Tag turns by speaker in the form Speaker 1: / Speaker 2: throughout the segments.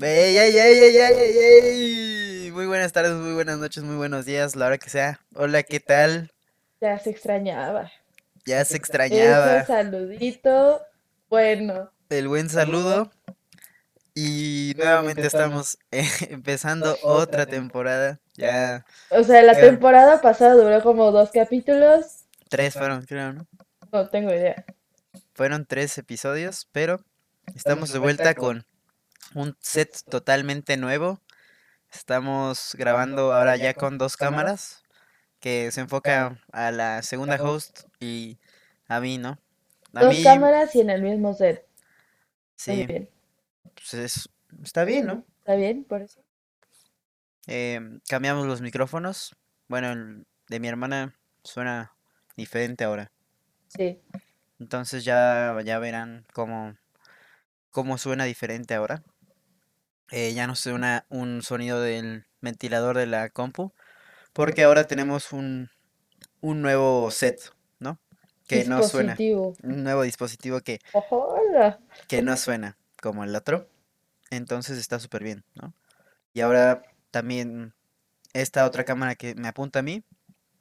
Speaker 1: Ey, ey, ey. Muy buenas tardes, muy buenas noches, muy buenos días, la hora que sea. Hola, ¿qué tal?
Speaker 2: Ya se extrañaba.
Speaker 1: Ya se extrañaba
Speaker 2: saludito, bueno,
Speaker 1: el buen saludo y nuevamente estamos eh, empezando otra temporada. Ya
Speaker 2: o sea, la temporada pasada duró como dos capítulos,
Speaker 1: tres fueron, creo, ¿no?
Speaker 2: no tengo idea.
Speaker 1: Fueron tres episodios, pero estamos de vuelta con un set totalmente nuevo. Estamos grabando ahora ya con dos cámaras que se enfoca a la segunda host y a mí, ¿no? A
Speaker 2: Dos
Speaker 1: mí,
Speaker 2: cámaras y en el mismo set. Muy
Speaker 1: sí,
Speaker 2: bien.
Speaker 1: pues es- está bien, ¿no?
Speaker 2: ¿Está bien por eso?
Speaker 1: Em, cambiamos los micrófonos. Bueno, el de mi hermana suena diferente ahora.
Speaker 2: Sí.
Speaker 1: Entonces ya, ya verán cómo, cómo suena diferente ahora. Eh, ya no suena un sonido del ventilador de la compu, porque ahora tenemos un, un nuevo set, ¿no? Que no suena.
Speaker 2: Dispositivo.
Speaker 1: Un nuevo dispositivo que,
Speaker 2: Hola.
Speaker 1: que no suena como el otro. Entonces está súper bien, ¿no? Y ahora también esta otra cámara que me apunta a mí,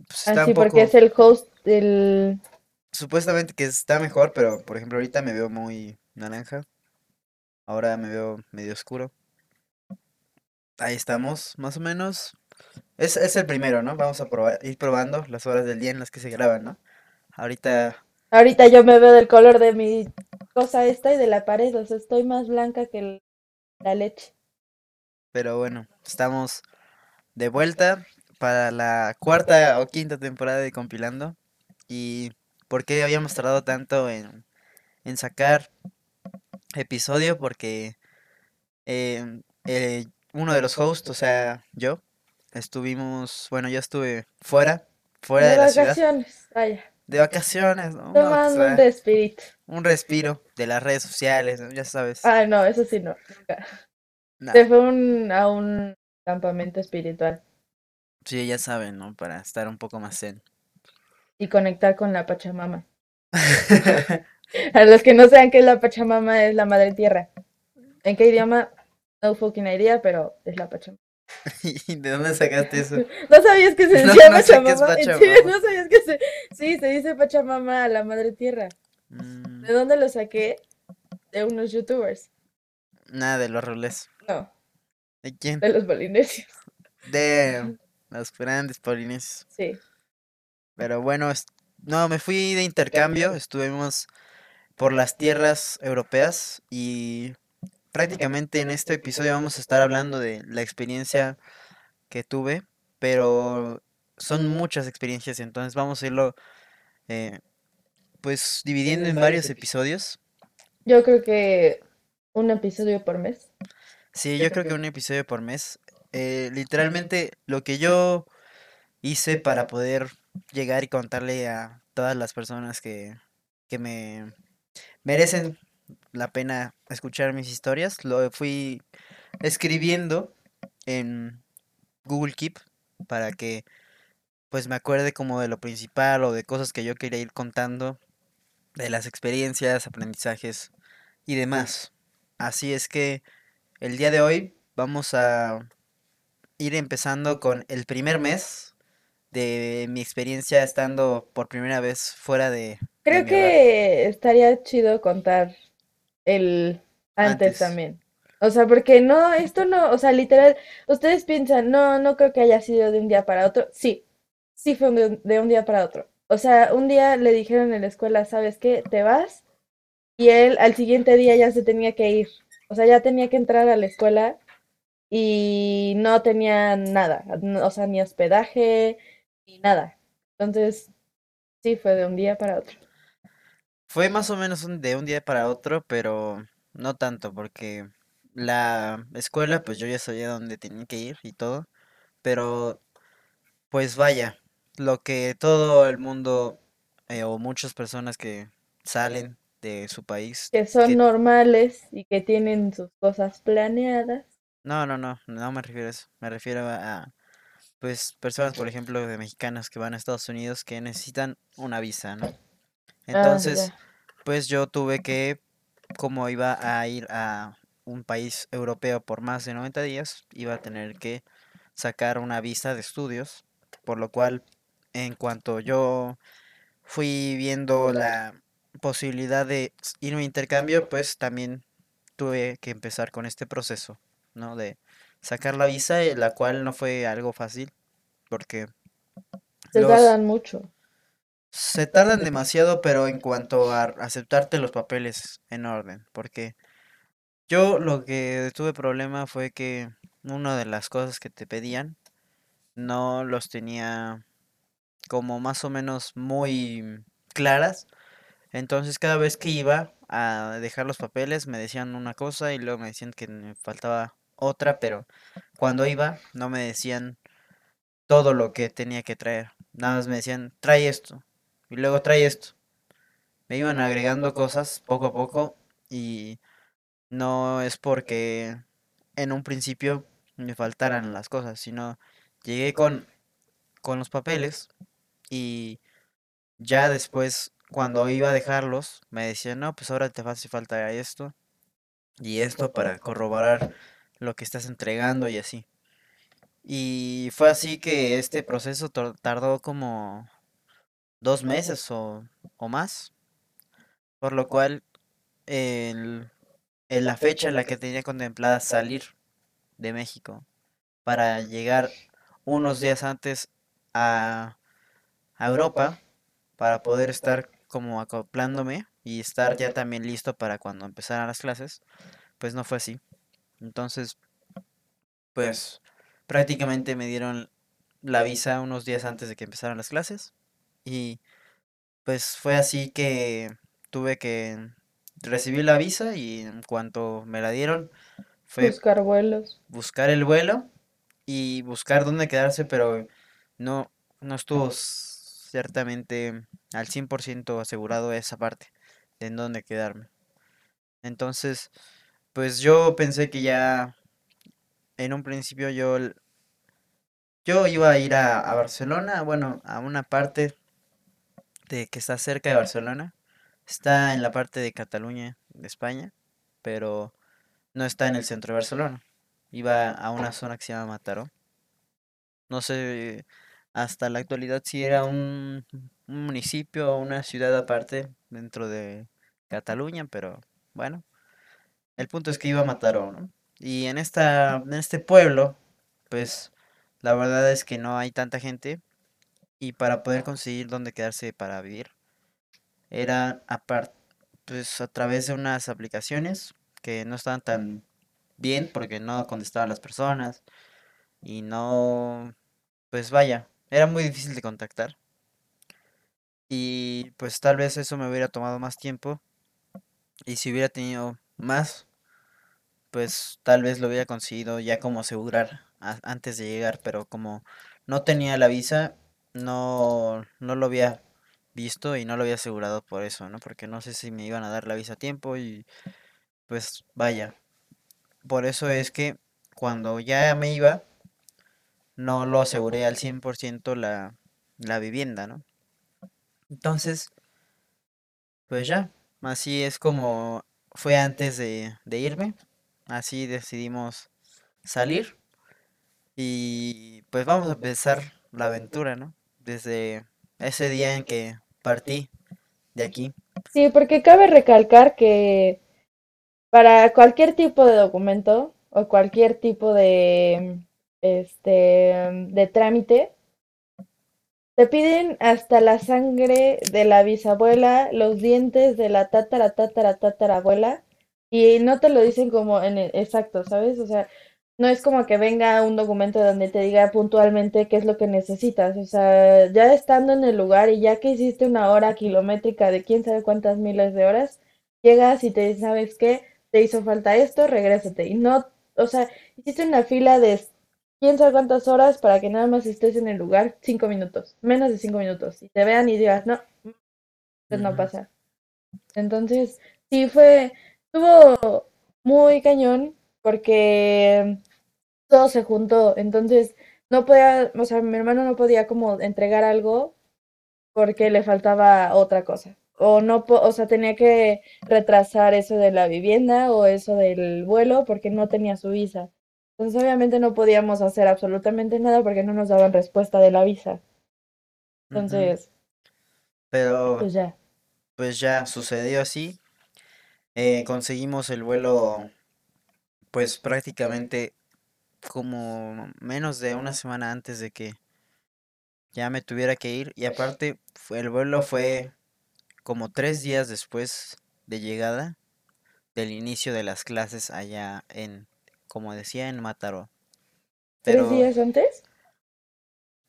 Speaker 1: pues
Speaker 2: Ah,
Speaker 1: un
Speaker 2: porque es el host del...
Speaker 1: supuestamente que está mejor, pero por ejemplo ahorita me veo muy naranja, ahora me veo medio oscuro. Ahí estamos, más o menos. Es, es el primero, ¿no? Vamos a probar, ir probando las horas del día en las que se graban, ¿no? Ahorita,
Speaker 2: Ahorita yo me veo del color de mi cosa esta y de la pared, o sea, estoy más blanca que el- la leche.
Speaker 1: pero bueno, estamos de vuelta para la cuarta o quinta temporada de Compilando. ¿Y por qué habíamos tardado tanto en, en sacar episodio? Porque em, eh, uno de los hosts, o sea, yo, estuvimos, bueno, yo estuve fuera, fuera
Speaker 2: De
Speaker 1: de la ciudad,
Speaker 2: vacaciones, vaya,
Speaker 1: de vacaciones, ¿no? No, o
Speaker 2: tomando un respirito.
Speaker 1: un respiro de las redes sociales. Ya sabes.
Speaker 2: Ah, no, eso sí no, nunca.
Speaker 1: Nah,
Speaker 2: Se fue un- a un campamento espiritual
Speaker 1: sí, ya saben, ¿no? Para estar un poco más zen.
Speaker 2: y conectar con la Pachamama. A los que no sepan qué es la Pachamama, es la madre tierra. ¿En qué idioma? No fucking idea, pero es la Pachamama.
Speaker 1: ¿Y de dónde sacaste eso?
Speaker 2: ¿No sabías que se decía
Speaker 1: no
Speaker 2: Pachamama?
Speaker 1: Pachamama.
Speaker 2: ¿No sabías que se...? Sí, se dice Pachamama a la madre tierra.
Speaker 1: Mm,
Speaker 2: ¿De dónde lo saqué? De unos youtubers.
Speaker 1: nada de los roles.
Speaker 2: No,
Speaker 1: ¿De quién?
Speaker 2: de los polinesios.
Speaker 1: De los grandes polinesios.
Speaker 2: Sí.
Speaker 1: Pero bueno, no, me fui de intercambio, estuvimos por las tierras europeas y prácticamente en este episodio vamos a estar hablando de la experiencia que tuve, pero son muchas experiencias, entonces vamos a irlo eh, pues dividiendo en varios episodios.
Speaker 2: Yo creo que un episodio por mes.
Speaker 1: Sí, yo creo que un episodio por mes. Eh, literalmente lo que yo hice para poder llegar y contarle a todas las personas que, que me merecen la pena escuchar mis historias, lo fui escribiendo en Google Keep para que pues me acuerde como de lo principal o de cosas que yo quería ir contando, de las experiencias, aprendizajes y demás. Así es que el día de hoy vamos a ir empezando con el primer mes de mi experiencia estando por primera vez fuera de, de
Speaker 2: Creo
Speaker 1: mi
Speaker 2: que estaría chido contar el antes
Speaker 1: Antes.
Speaker 2: también. O sea, porque no, esto no, o sea, literal, ustedes piensan, no, no creo que haya sido de un día para otro. Sí, sí fue de un, de un día para otro. O sea, un día le dijeron en la escuela, ¿sabes qué? Te vas. Y él al siguiente día ya se tenía que ir. O sea, ya tenía que entrar a la escuela y no tenía nada. O sea, ni hospedaje, ni nada. Entonces, sí, fue de un día para otro.
Speaker 1: Fue más o menos un- de un día para otro, pero no tanto, porque la escuela, pues yo ya sabía dónde tenía que ir y todo, pero pues vaya, lo que todo el mundo eh, o muchas personas que salen de su país,
Speaker 2: que son
Speaker 1: que
Speaker 2: normales y que tienen sus cosas planeadas.
Speaker 1: no, no, no, no me refiero a eso, me refiero a, a, pues personas, por ejemplo, de mexicanas que van a Estados Unidos que necesitan una visa, ¿no?
Speaker 2: Ah,
Speaker 1: Entonces, pues yo tuve que, como iba a ir a un país europeo por más de 90 días, iba a tener que sacar una visa de estudios, por lo cual en cuanto yo fui viendo la posibilidad de ir a un intercambio, pues también tuve que empezar con este proceso, ¿no? De sacar la visa, eh, la cual no fue algo fácil, porque
Speaker 2: Se
Speaker 1: los
Speaker 2: tardan mucho.
Speaker 1: Se tardan demasiado, pero en cuanto a aceptarte los papeles en orden, porque yo lo que tuve problema fue que una de las cosas que te pedían no los tenía como más o menos muy claras. Entonces cada vez que iba a dejar los papeles me decían una cosa y luego me decían que me faltaba otra, pero cuando iba no me decían todo lo que tenía que traer. Nada más me decían, trae esto y luego trae esto. Me iban agregando cosas poco a poco y no es porque en un principio me faltaran las cosas, sino llegué con, con los papeles y ya después, cuando iba a dejarlos, me decían, no, pues ahora te hace falta esto y esto para corroborar lo que estás entregando y así. Y fue así que este proceso tardó como dos meses o, o más, por lo cual el- en la fecha en la que tenía contemplada salir de México para llegar unos días antes a, a Europa. Para poder estar como acoplándome y estar ya también listo para cuando empezaran las clases, pues no fue así. Entonces, pues prácticamente me dieron la visa unos días antes de que empezaran las clases y pues fue así que tuve que recibir la visa y en cuanto me la dieron fue
Speaker 2: Buscar vuelos.
Speaker 1: buscar el vuelo y buscar dónde quedarse, pero no, no estuvo ciertamente al 100% asegurado esa parte de en dónde quedarme. Entonces, pues yo pensé que ya en un principio yo, yo iba a ir a, a Barcelona, bueno, a una parte de que está cerca de Barcelona. Está en la parte de Cataluña, de España, pero no está en el centro de Barcelona. Iba a una zona que se llama Mataró. No sé hasta la actualidad si era un, un municipio o una ciudad aparte dentro de Cataluña, pero bueno, el punto es que iba a Mataró, ¿no? Y en esta, en este pueblo, pues la verdad es que no hay tanta gente y para poder conseguir dónde quedarse para vivir era apar- pues a través de unas aplicaciones que no estaban tan bien porque no contestaban las personas y no, pues vaya, era muy difícil de contactar. Y pues tal vez eso me hubiera tomado más tiempo y si hubiera tenido más, pues tal vez lo hubiera conseguido ya como asegurar a- antes de llegar, pero como no tenía la visa, no, no lo había visto y no lo había asegurado por eso, ¿no? Porque no sé si me iban a dar la visa a tiempo y pues vaya, por eso es que cuando ya me iba, no lo aseguré al 100% la, la vivienda, ¿no? Entonces, pues ya, así es como fue antes de, de irme, así decidimos salir y pues vamos a empezar la aventura, ¿no? Desde ese día en que partí de aquí.
Speaker 2: Sí, porque cabe recalcar que para cualquier tipo de documento o cualquier tipo de, este, de trámite, te piden hasta la sangre de la bisabuela, los dientes de la tatara, tatara, tatarabuela, y no te lo dicen como en el exacto, ¿sabes? O sea, no es como que venga un documento donde te diga puntualmente qué es lo que necesitas. O sea, ya estando en el lugar y ya que hiciste una hora kilométrica de quién sabe cuántas miles de horas, llegas y te dicen, ¿sabes qué? Te hizo falta esto, regrésate. Y no, o sea, hiciste una fila de quién sabe cuántas horas para que nada más estés en el lugar cinco minutos, menos de cinco minutos. Y te vean y digas, no, pues no pasa. Entonces, sí fue, estuvo muy cañón porque todo se juntó. Entonces, no podía, o sea, mi hermano no podía como entregar algo porque le faltaba otra cosa. o no, o sea, tenía que retrasar eso de la vivienda o eso del vuelo porque no tenía su visa. Entonces, obviamente no podíamos hacer absolutamente nada porque no nos daban respuesta de la visa. Entonces,
Speaker 1: Pero
Speaker 2: pues ya.
Speaker 1: pues ya sucedió así. Eh, conseguimos el vuelo pues prácticamente como menos de una semana antes de que ya me tuviera que ir. Y aparte, el vuelo fue como tres días después de llegada del inicio de las clases allá en, como decía, en Mataró.
Speaker 2: ¿Tres
Speaker 1: Pero
Speaker 2: días antes?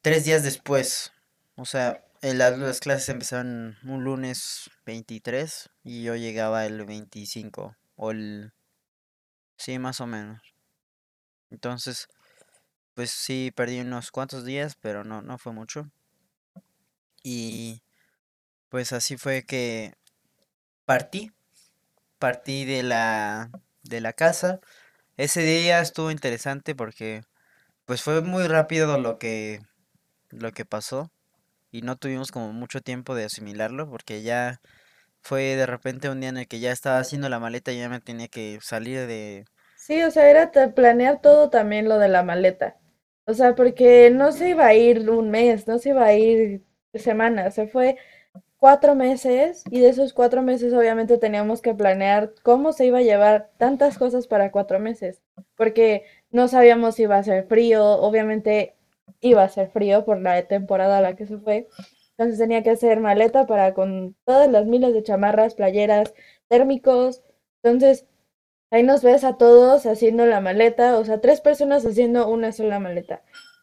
Speaker 1: tres días después, o sea, las, las clases empezaron un lunes 23 y yo llegaba el 25 o el, sí, más o menos. Entonces, pues sí, perdí unos cuantos días, pero no, no fue mucho. Y pues así fue que partí, partí de la, de la casa. Ese día estuvo interesante porque pues fue muy rápido lo que, lo que pasó y no tuvimos como mucho tiempo de asimilarlo porque ya fue de repente un día en el que ya estaba haciendo la maleta y ya me tenía que salir de...
Speaker 2: Sí, o sea, era planear todo también lo de la maleta. O sea, porque no se iba a ir un mes, no se iba a ir semanas, se fue cuatro meses y de esos cuatro meses obviamente teníamos que planear cómo se iba a llevar tantas cosas para cuatro meses, porque no sabíamos si iba a ser frío, obviamente iba a ser frío por la temporada a la que se fue, entonces tenía que hacer maleta para con todas las miles de chamarras, playeras, térmicos, entonces ahí nos ves a todos haciendo la maleta, o sea, tres personas haciendo una sola maleta.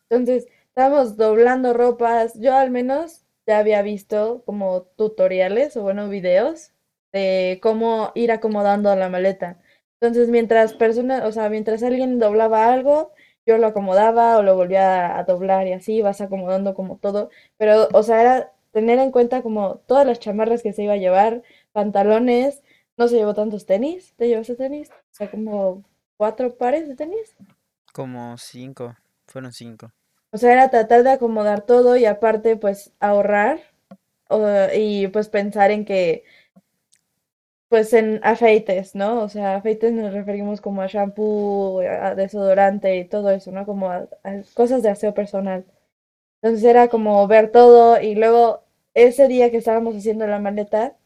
Speaker 2: Entonces, estábamos doblando ropas. Yo al menos ya había visto como tutoriales o bueno, videos de cómo ir acomodando la maleta. Entonces, mientras personas, o sea, mientras alguien doblaba algo, yo lo acomodaba o lo volvía a doblar y así vas acomodando como todo. Pero, o sea, era tener en cuenta como todas las chamarras que se iba a llevar, pantalones, no se llevó tantos tenis. ¿Te llevaste tenis? O sea, como cuatro pares de tenis.
Speaker 1: como cinco, fueron cinco.
Speaker 2: O sea, era tratar de acomodar todo y aparte, pues, ahorrar o- y pues pensar en que, pues, en afeites, ¿no? O sea, afeites nos referimos como a shampoo, a desodorante y todo eso, ¿no? Como a, a cosas de aseo personal. Entonces era como ver todo y luego ese día que estábamos haciendo la maleta,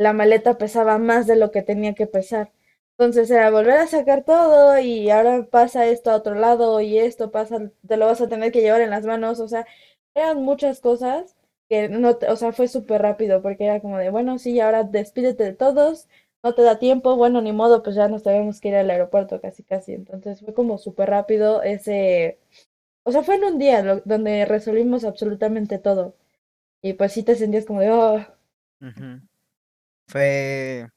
Speaker 2: la maleta pesaba más de lo que tenía que pesar. Entonces era volver a sacar todo y ahora pasa esto a otro lado y esto pasa, te lo vas a tener que llevar en las manos. O sea, eran muchas cosas que no, o sea, fue súper rápido porque era como de, bueno, sí, ahora despídete de todos, no te da tiempo, bueno, ni modo, pues ya nos tenemos que ir al aeropuerto casi casi. Entonces fue como súper rápido ese, o sea, fue en un día donde resolvimos absolutamente todo. Y pues sí te sentías como de, oh.
Speaker 1: Fue,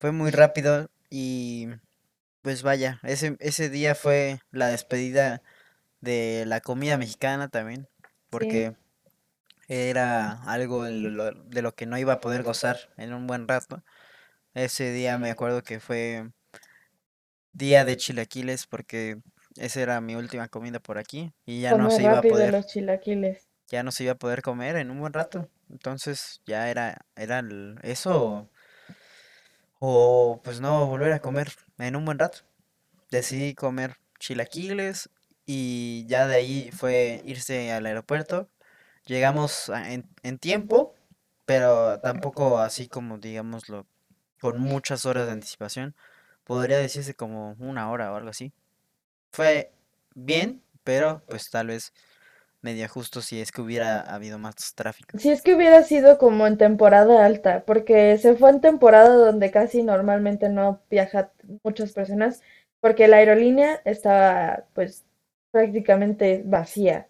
Speaker 1: fue muy rápido y pues vaya, ese, ese día fue la despedida de la comida mexicana también,
Speaker 2: sí,
Speaker 1: porque era algo de lo, de lo que no iba a poder gozar en un buen rato. Ese día me acuerdo que fue día de chilaquiles porque esa era mi última comida por aquí y ya no se iba a
Speaker 2: rápido
Speaker 1: poder,
Speaker 2: los chilaquiles.
Speaker 1: ya no se iba a poder comer en un buen rato. Entonces ya era, era el- eso o pues no volver a comer en un buen rato. Decidí comer chilaquiles y ya de ahí fue irse al aeropuerto. Llegamos a- en, en tiempo, pero tampoco así como digámoslo, con muchas horas de anticipación. Podría decirse como una hora o algo así. Fue bien, pero pues tal vez medio justo si es que hubiera habido más tráfico.
Speaker 2: Si es que hubiera sido como en temporada alta, porque se fue en temporada donde casi normalmente no viajan muchas personas, porque la aerolínea estaba pues prácticamente vacía,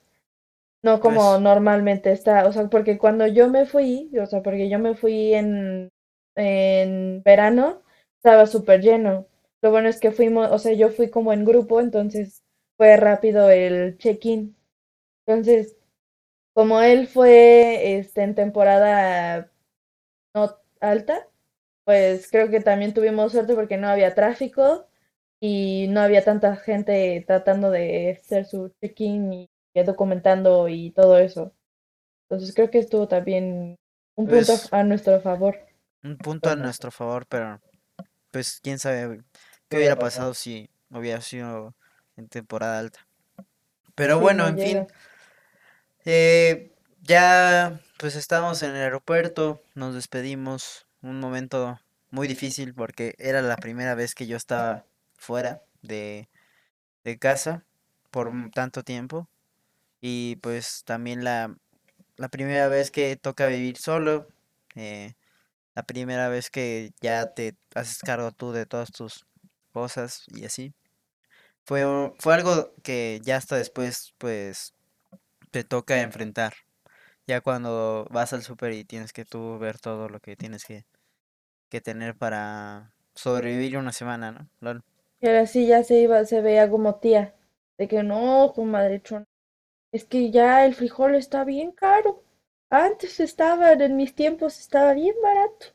Speaker 2: no como
Speaker 1: Pues,
Speaker 2: normalmente está, o sea, porque cuando yo me fui, o sea, porque yo me fui en, en verano, estaba súper lleno. Lo bueno es que fuimos, o sea, yo fui como en grupo, entonces fue rápido el check-in. Entonces, como él fue este, en temporada no alta, pues creo que también tuvimos suerte porque no había tráfico y no había tanta gente tratando de hacer su check-in y documentando y todo eso. Entonces creo que estuvo también. Un punto
Speaker 1: Pues
Speaker 2: a nuestro favor.
Speaker 1: un punto a nuestro favor, pero pues quién sabe qué hubiera pasado si hubiera sido en temporada alta. Pero
Speaker 2: Sí,
Speaker 1: bueno,
Speaker 2: no
Speaker 1: en fin. Eh, ya pues estamos en el aeropuerto, nos despedimos, un momento muy difícil porque era la primera vez que yo estaba fuera de, de casa por tanto tiempo y pues también la, la primera vez que toca vivir solo, eh, la primera vez que ya te haces cargo tú de todas tus cosas y así. Fue, fue algo que ya hasta después pues te toca enfrentar. Ya cuando vas al súper y tienes que tú ver todo lo que tienes que, que tener para sobrevivir una semana, ¿no? Lol.
Speaker 2: Y ahora sí ya se iba, se veía como tía. De que no, comadre Chona, es que ya el frijol está bien caro. Antes estaba, en mis tiempos estaba bien barato.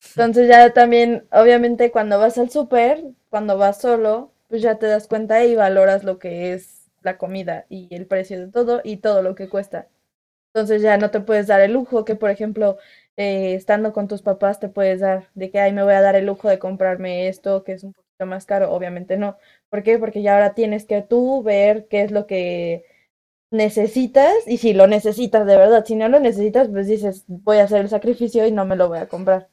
Speaker 2: Entonces ya también, obviamente, cuando vas al súper, cuando vas solo, pues ya te das cuenta y valoras lo que es la comida y el precio de todo y todo lo que cuesta. Entonces ya no te puedes dar el lujo que, por ejemplo, eh, estando con tus papás te puedes dar de que, ay, me voy a dar el lujo de comprarme esto que es un poquito más caro. Obviamente no. ¿Por qué? Porque ya ahora tienes que tú ver qué es lo que necesitas y si lo necesitas de verdad. Si no lo necesitas, pues dices, voy a hacer el sacrificio y no me lo voy a comprar.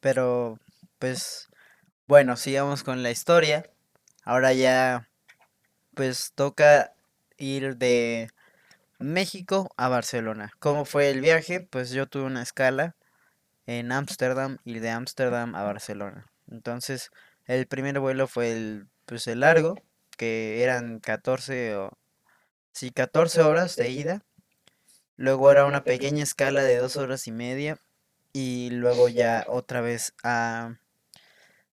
Speaker 1: Pero, pues, bueno, sigamos con la historia. Ahora ya, pues, toca ir de México a Barcelona. ¿Cómo fue el viaje? Pues yo tuve una escala en Ámsterdam y de Ámsterdam a Barcelona. Entonces, el primer vuelo fue el, pues, el largo, que eran 14 o, sí, 14 horas de ida. Luego era una pequeña escala de dos horas y media. Y luego ya otra vez a,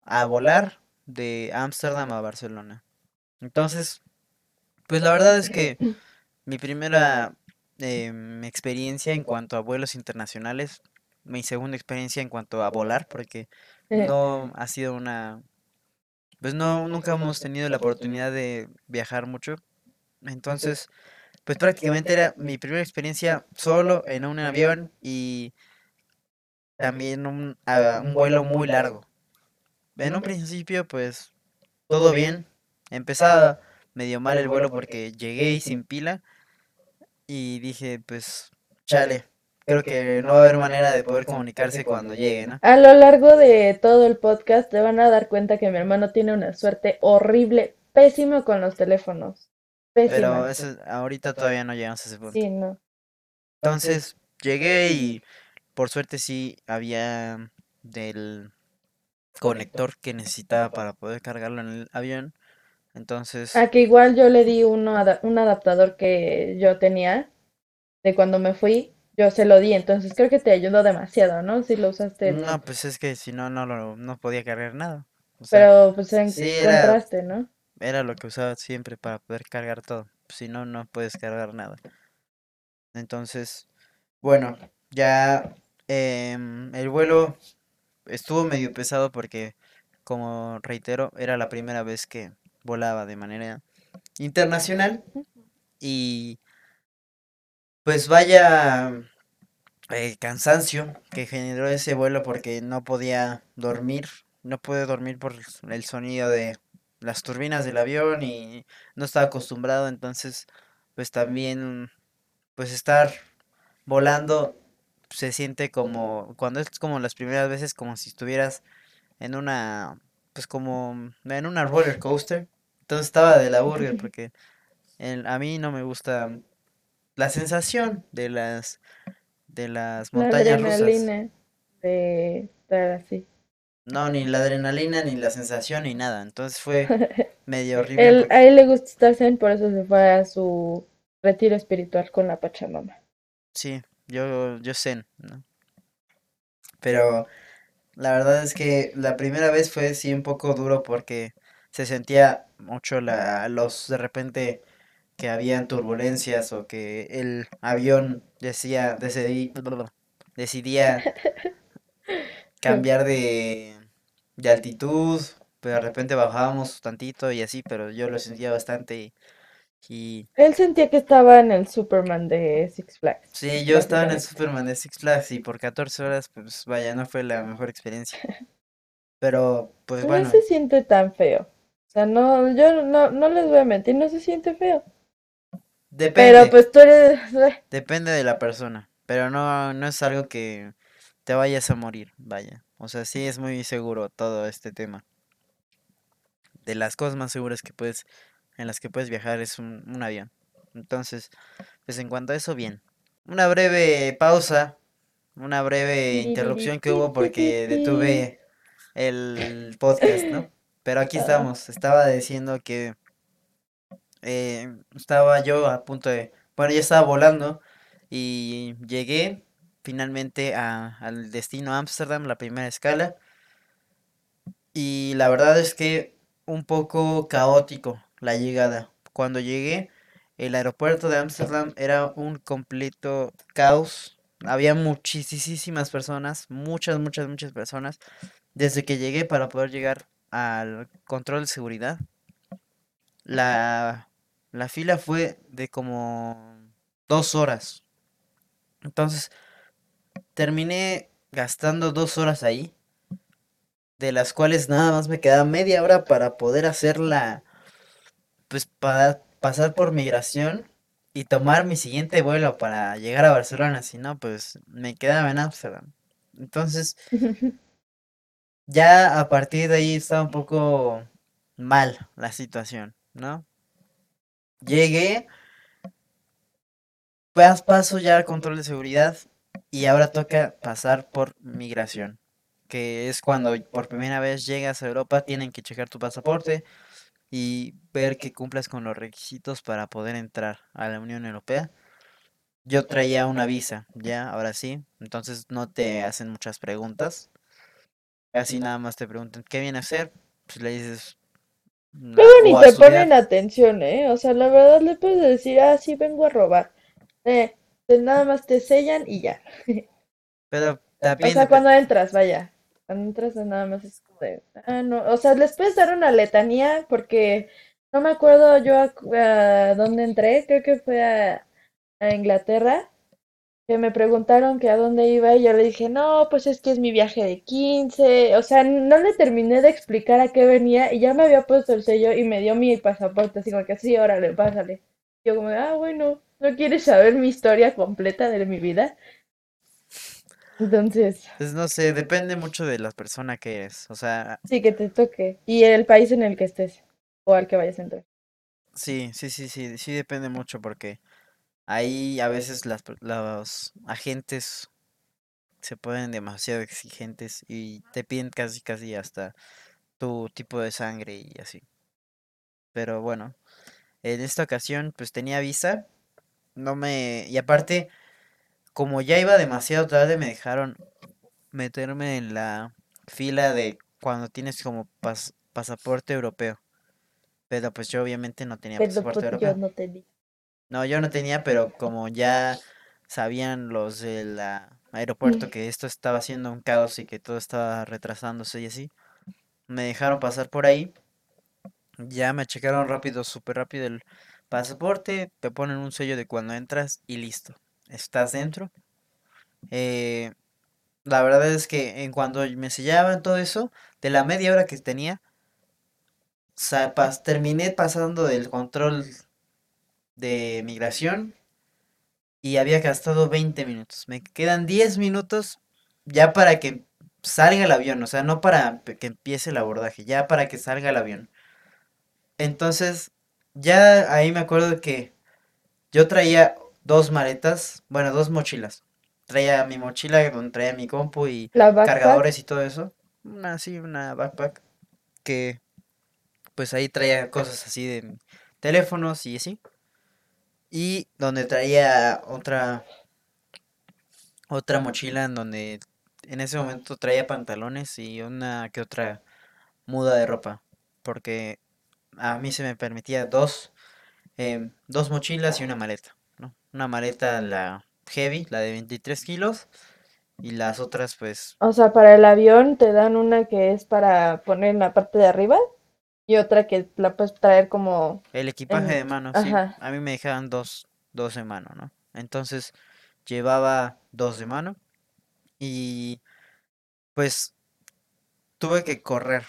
Speaker 1: a volar de Ámsterdam a Barcelona. Entonces, pues la verdad es que mi primera em, experiencia en cuanto a vuelos internacionales, mi segunda experiencia en cuanto a volar, porque no ha sido una, pues no, nunca hemos tenido la oportunidad de viajar mucho. Entonces, pues prácticamente era mi primera experiencia solo en un avión y también un, a- un vuelo muy largo. En un principio, pues todo bien. Empezaba medio mal el vuelo porque llegué y sin pila y dije, pues, chale, creo que no va a haber manera de poder comunicarse cuando llegue, ¿no?
Speaker 2: A lo largo de todo el podcast te van a dar cuenta que mi hermano tiene una suerte horrible, pésima con los teléfonos.
Speaker 1: Pero
Speaker 2: Pésima.
Speaker 1: eso, ahorita todavía no llegamos a ese punto.
Speaker 2: Sí, no.
Speaker 1: Entonces, llegué y por suerte sí había del conector que necesitaba para poder cargarlo en el avión. Entonces,
Speaker 2: A que igual yo le di uno un adaptador que yo tenía de cuando me fui, yo se lo di, entonces creo que te ayudó demasiado, ¿no? Si lo usaste,
Speaker 1: no, pues es que si no, no lo, no podía cargar nada. O sea,
Speaker 2: pero pues en-
Speaker 1: sí era,
Speaker 2: encontraste, ¿no?
Speaker 1: era lo que usaba siempre para poder cargar todo. Si no, no puedes cargar nada. Entonces, bueno, ya em, el vuelo estuvo medio pesado porque, como reitero, era la primera vez que volaba de manera internacional y pues vaya eh, cansancio que generó ese vuelo porque no podía dormir, no pude dormir por el sonido de las turbinas del avión y no estaba acostumbrado, entonces pues también pues estar volando se siente como cuando es como las primeras veces como si estuvieras en una pues como en una roller coaster. Entonces estaba de la burger porque el- a mí no me gusta la sensación de las de las
Speaker 2: La
Speaker 1: montañas rusas.
Speaker 2: adrenalina de estar así.
Speaker 1: No, ni la adrenalina, ni la sensación, ni nada. Entonces fue medio horrible
Speaker 2: Él, a él le gusta estar zen, por eso se fue a su retiro espiritual con la Pachamama.
Speaker 1: sí, yo yo sé, ¿no? Pero la verdad es que la primera vez fue sí un poco duro porque se sentía mucho la los de repente que habían turbulencias o que el avión decía decidí, decidía cambiar de, de altitud, pero de repente bajábamos tantito y así, pero yo lo sentía bastante y, Y
Speaker 2: Él sentía que estaba en el Superman de Six Flags,
Speaker 1: sí, yo estaba en el. Superman de Six Flags y por 14 horas, pues vaya, no fue la mejor experiencia. Pero, pues
Speaker 2: no
Speaker 1: bueno,
Speaker 2: se siente tan feo. O sea, no, yo no, no les voy a mentir, no se siente feo. Pero
Speaker 1: depende,
Speaker 2: pues tú eres...
Speaker 1: depende de la persona. Pero no, no es algo que te vayas a morir, vaya. O sea, sí es muy seguro todo este tema. De las cosas más seguras que puedes, en las que puedes viajar es un, un avión. Entonces, pues en cuanto a eso, bien. Una breve pausa, una breve interrupción que hubo porque detuve el podcast, ¿no? Pero aquí estamos. Estaba diciendo que eh, estaba yo a punto de, bueno, ya estaba volando y llegué finalmente a- al destino Ámsterdam, la primera escala, y la verdad es que un poco caótico la llegada. Cuando llegué, el aeropuerto de Ámsterdam era un completo caos. Había muchísimas personas, muchas, muchas, muchas personas. Desde que llegué para poder llegar al control de seguridad, la, la fila fue de como dos horas. Entonces, terminé gastando dos horas ahí, de las cuales nada más me quedaba media hora para poder hacer la, pues para pasar por migración y tomar mi siguiente vuelo para llegar a Barcelona. Si no, pues me quedaba en Ámsterdam. Entonces, ya a partir de ahí estaba un poco mal la situación, ¿no? Llegué, pas- paso ya al control de seguridad y ahora toca pasar por migración, que es cuando por primera vez llegas a Europa, tienen que checar tu pasaporte y ver que cumplas con los requisitos para poder entrar a la Unión Europea. Yo traía una visa, ya, ahora sí, entonces no te hacen muchas preguntas, así nada más te preguntan, ¿qué viene a hacer? Pues le dices, "Na-
Speaker 2: Luego ni
Speaker 1: o
Speaker 2: te
Speaker 1: estudiar,
Speaker 2: ponen atención, ¿eh? O sea, la verdad le puedes decir, ah, sí, vengo a robar. Eh, pues nada más te sellan y ya.
Speaker 1: pero
Speaker 2: O
Speaker 1: también
Speaker 2: sea,
Speaker 1: dep-
Speaker 2: cuando entras, vaya. Cuando entras nada más es ah, no. O sea, les puedes dar una letanía porque no me acuerdo yo a, dónde entré, creo que fue a, a Inglaterra, que me preguntaron que a dónde iba y yo le dije, no, pues es que es mi viaje de quince O sea, no le terminé de explicar a qué venía y ya me había puesto el sello y me dio mi pasaporte, así como que sí, órale, pásale. Yo como, ah, bueno, ¿no quieres saber mi historia completa de mi vida? Entonces...
Speaker 1: pues no sé, depende mucho de la persona que eres, o sea,
Speaker 2: Sí, que te toque. Y el país en el que estés o al que vayas a entrar.
Speaker 1: sí, sí, sí, sí, sí depende mucho porque ahí a veces las, los agentes se ponen demasiado exigentes y te piden casi, casi hasta tu tipo de sangre y así. Pero bueno, en esta ocasión pues tenía visa, no me... Y aparte, como ya iba demasiado tarde, me dejaron meterme en la fila de cuando tienes como pas- pasaporte europeo. Pero pues yo obviamente no tenía
Speaker 2: Pero
Speaker 1: pasaporte
Speaker 2: pues yo
Speaker 1: europeo.
Speaker 2: no
Speaker 1: yo no tenía, pero como ya sabían los del ah, aeropuerto que esto estaba siendo un caos y que todo estaba retrasándose y así, me dejaron pasar por ahí. Ya me checaron rápido, súper rápido el pasaporte, te ponen un sello de cuando entras y listo. Estás dentro. Eh, la verdad es que en cuanto me sellaban todo eso, de la media hora que tenía, terminé pasando del control de migración y había gastado 20 minutos. Me quedan 10 minutos ya para que salga el avión, o sea, no para que empiece el abordaje, ya para que salga el avión. Entonces, ya ahí me acuerdo que yo traía dos maletas, bueno, dos mochilas. Traía mi mochila donde traía mi compu y cargadores y todo eso. Una así, una backpack que pues ahí traía cosas así de teléfonos y así. Y donde traía otra otra mochila en donde en ese momento traía pantalones y una que otra muda de ropa, porque a mí se me permitía dos, em, dos mochilas y una maleta. Una maleta la heavy, la de 23 kilos, y las otras pues
Speaker 2: o sea, para el avión te dan una que es para poner en la parte de arriba. Y otra que la puedes traer como
Speaker 1: El equipaje
Speaker 2: en...
Speaker 1: de mano, sí.
Speaker 2: Ajá.
Speaker 1: A mí me dejaban dos, dos de mano, ¿no? Entonces llevaba dos de mano y pues tuve que correr.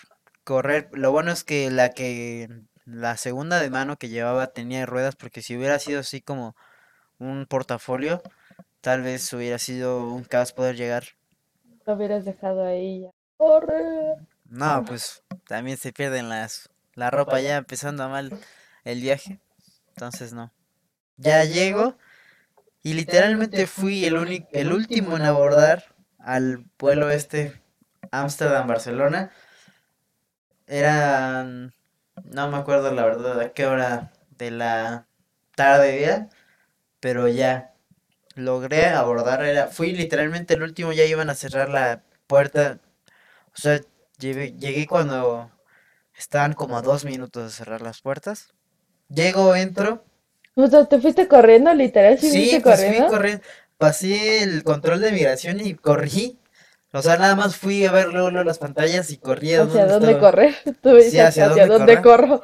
Speaker 1: Correr. Lo bueno es que la que la segunda de mano que llevaba tenía ruedas porque si hubiera sido así como un portafolio, tal vez hubiera sido un caos poder llegar.
Speaker 2: Lo hubieras dejado ahí ya. ¡Corre!
Speaker 1: No, pues también se pierden las la ropa ya empezando a mal el viaje. Entonces no. Ya llego y literalmente fui el único el último en abordar al vuelo este Ámsterdam-Barcelona. Eran no me acuerdo la verdad a qué hora de la tarde era, pero ya logré abordar, era, fui literalmente el último, ya iban a cerrar la puerta, o sea, llegué, llegué cuando estaban como a dos minutos de cerrar las puertas. Llego, entro,
Speaker 2: O sea, te fuiste corriendo, literal, sí
Speaker 1: sí,
Speaker 2: fuiste
Speaker 1: pues fui
Speaker 2: corriendo.
Speaker 1: corriendo, pasé el control de migración y corrí. O sea, nada más fui a ver luego, luego las pantallas y corrí a
Speaker 2: ¿Hacia dónde correr? Tú
Speaker 1: Sí, hacia
Speaker 2: ¿hacia
Speaker 1: dónde
Speaker 2: dónde corro?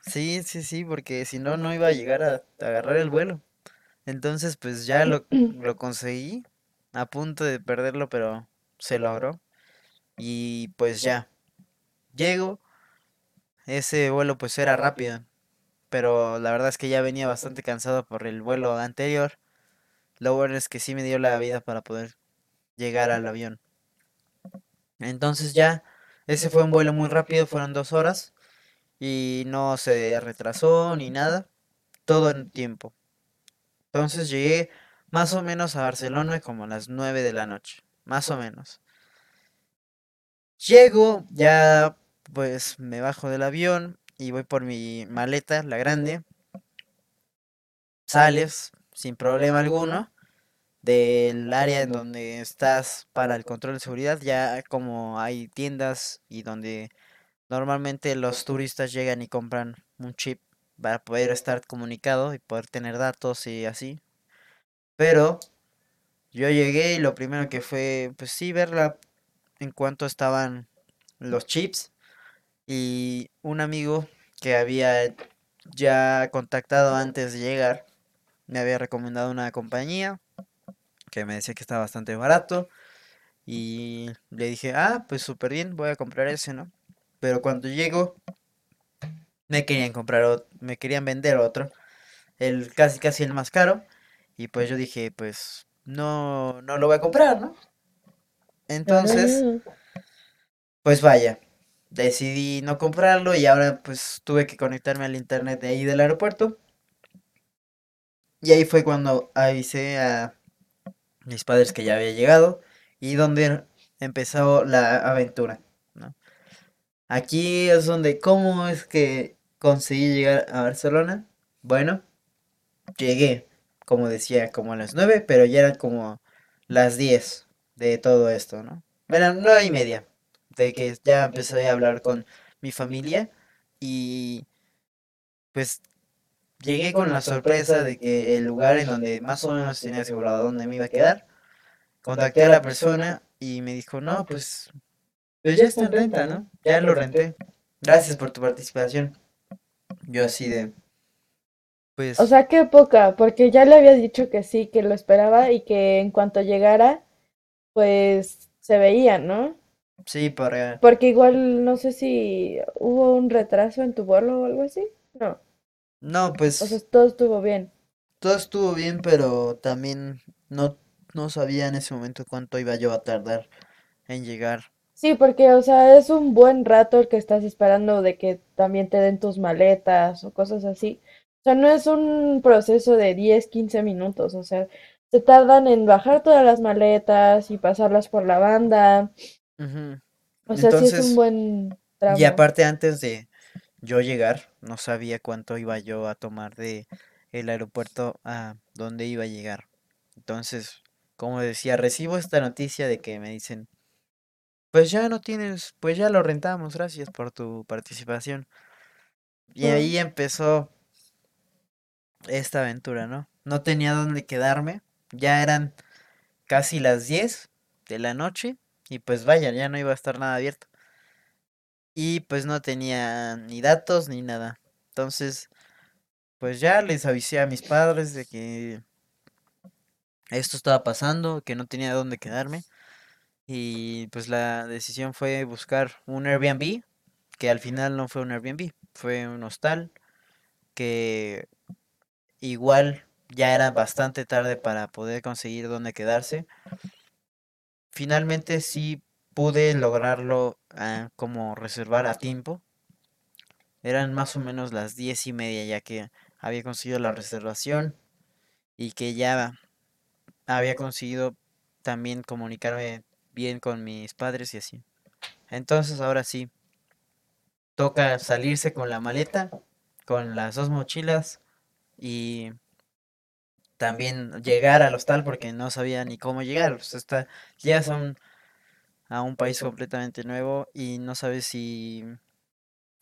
Speaker 1: Sí, sí, sí, porque si no, no iba a llegar a, a agarrar el vuelo. Entonces, pues ya lo, lo conseguí, a punto de perderlo, pero se logró. Y pues ya, llego, ese vuelo pues era rápido, pero la verdad es que ya venía bastante cansado por el vuelo anterior. Lo bueno es que sí me dio la vida para poder llegar al avión. Entonces ya, ese fue un vuelo muy rápido, fueron dos horas y no se retrasó ni nada, todo en tiempo. Entonces llegué más o menos a Barcelona como a las 9 de la noche, más o menos. Llego, ya pues me bajo del avión y voy por mi maleta, la grande. Sales sin problema alguno del área en donde estás para el control de seguridad, ya como hay tiendas y donde normalmente los turistas llegan y compran un chip para poder estar comunicado y poder tener datos y así. Pero yo llegué y lo primero que fue, pues sí, ver la- en cuánto estaban los chips y un amigo que había ya contactado antes de llegar me había recomendado una compañía que me decía que estaba bastante barato y le dije, ah, pues súper bien, voy a comprar ese, ¿no? Pero cuando llego me querían comprar, ot- me querían vender otro, el casi casi el más caro y pues yo dije, pues no, no lo voy a comprar, ¿no? Entonces, pues vaya, decidí no comprarlo y ahora pues tuve que conectarme al internet de ahí del aeropuerto y ahí fue cuando avisé a mis padres que ya había llegado y donde empezó la aventura, ¿no? Aquí es donde, ¿cómo es que conseguí llegar a Barcelona? Bueno, llegué, como decía, como a las 9, pero ya eran como las 10 de todo esto, ¿no? Eran nueve y media, de que ya empecé a hablar con mi familia y pues llegué con la sorpresa de que el lugar en donde más o menos tenía asegurado dónde me iba a quedar, contacté a la persona y me dijo, no, pues, pues ya está en renta, ¿no? Ya lo renté. Gracias por tu participación. Yo así de,
Speaker 2: O
Speaker 1: pues,
Speaker 2: sea, qué poca, porque ya le había dicho que sí, que lo esperaba y que en cuanto llegara, pues se veía, ¿no?
Speaker 1: sí, para...
Speaker 2: Porque igual no sé si hubo un retraso en tu vuelo o algo así. No,
Speaker 1: No,
Speaker 2: o sea,
Speaker 1: pues
Speaker 2: todo estuvo bien.
Speaker 1: todo estuvo bien, pero también no, no sabía en ese momento cuánto iba yo a tardar en llegar.
Speaker 2: Sí, porque, o sea, es un buen rato el que estás esperando de que también te den tus maletas o cosas así. O sea, no es un proceso de 10, 15 minutos, o sea, se tardan en bajar todas las maletas y pasarlas por la banda. O sea, sí es un buen
Speaker 1: y
Speaker 2: tramo.
Speaker 1: aparte antes de yo llegar, no sabía cuánto iba yo a tomar de el aeropuerto a dónde iba a llegar. Entonces, como decía, recibo esta noticia de que me dicen, pues ya no tienes, pues ya lo rentamos, gracias por tu participación. Y ahí empezó esta aventura, ¿no? No tenía dónde quedarme, ya eran casi las 10 de la noche y pues vaya, ya no iba a estar nada abierto. y pues no tenía ni datos ni nada. Entonces, pues ya les avisé a mis padres de que esto estaba pasando, que no tenía dónde quedarme. Y pues la decisión fue buscar un Airbnb, que al final no fue un Airbnb, fue un hostal, que igual ya era bastante tarde para poder conseguir dónde quedarse. Finalmente sí pude lograrlo ah, como reservar a tiempo. Eran más o menos las diez y media ya que había conseguido la reservación y que ya había conseguido también comunicarme bien con mis padres y así. Entonces ahora sí, toca salirse con la maleta, con las dos mochilas y también llegar al hostal porque no sabía ni cómo llegar. Está, llegas a un, a un país completamente nuevo y no sabes si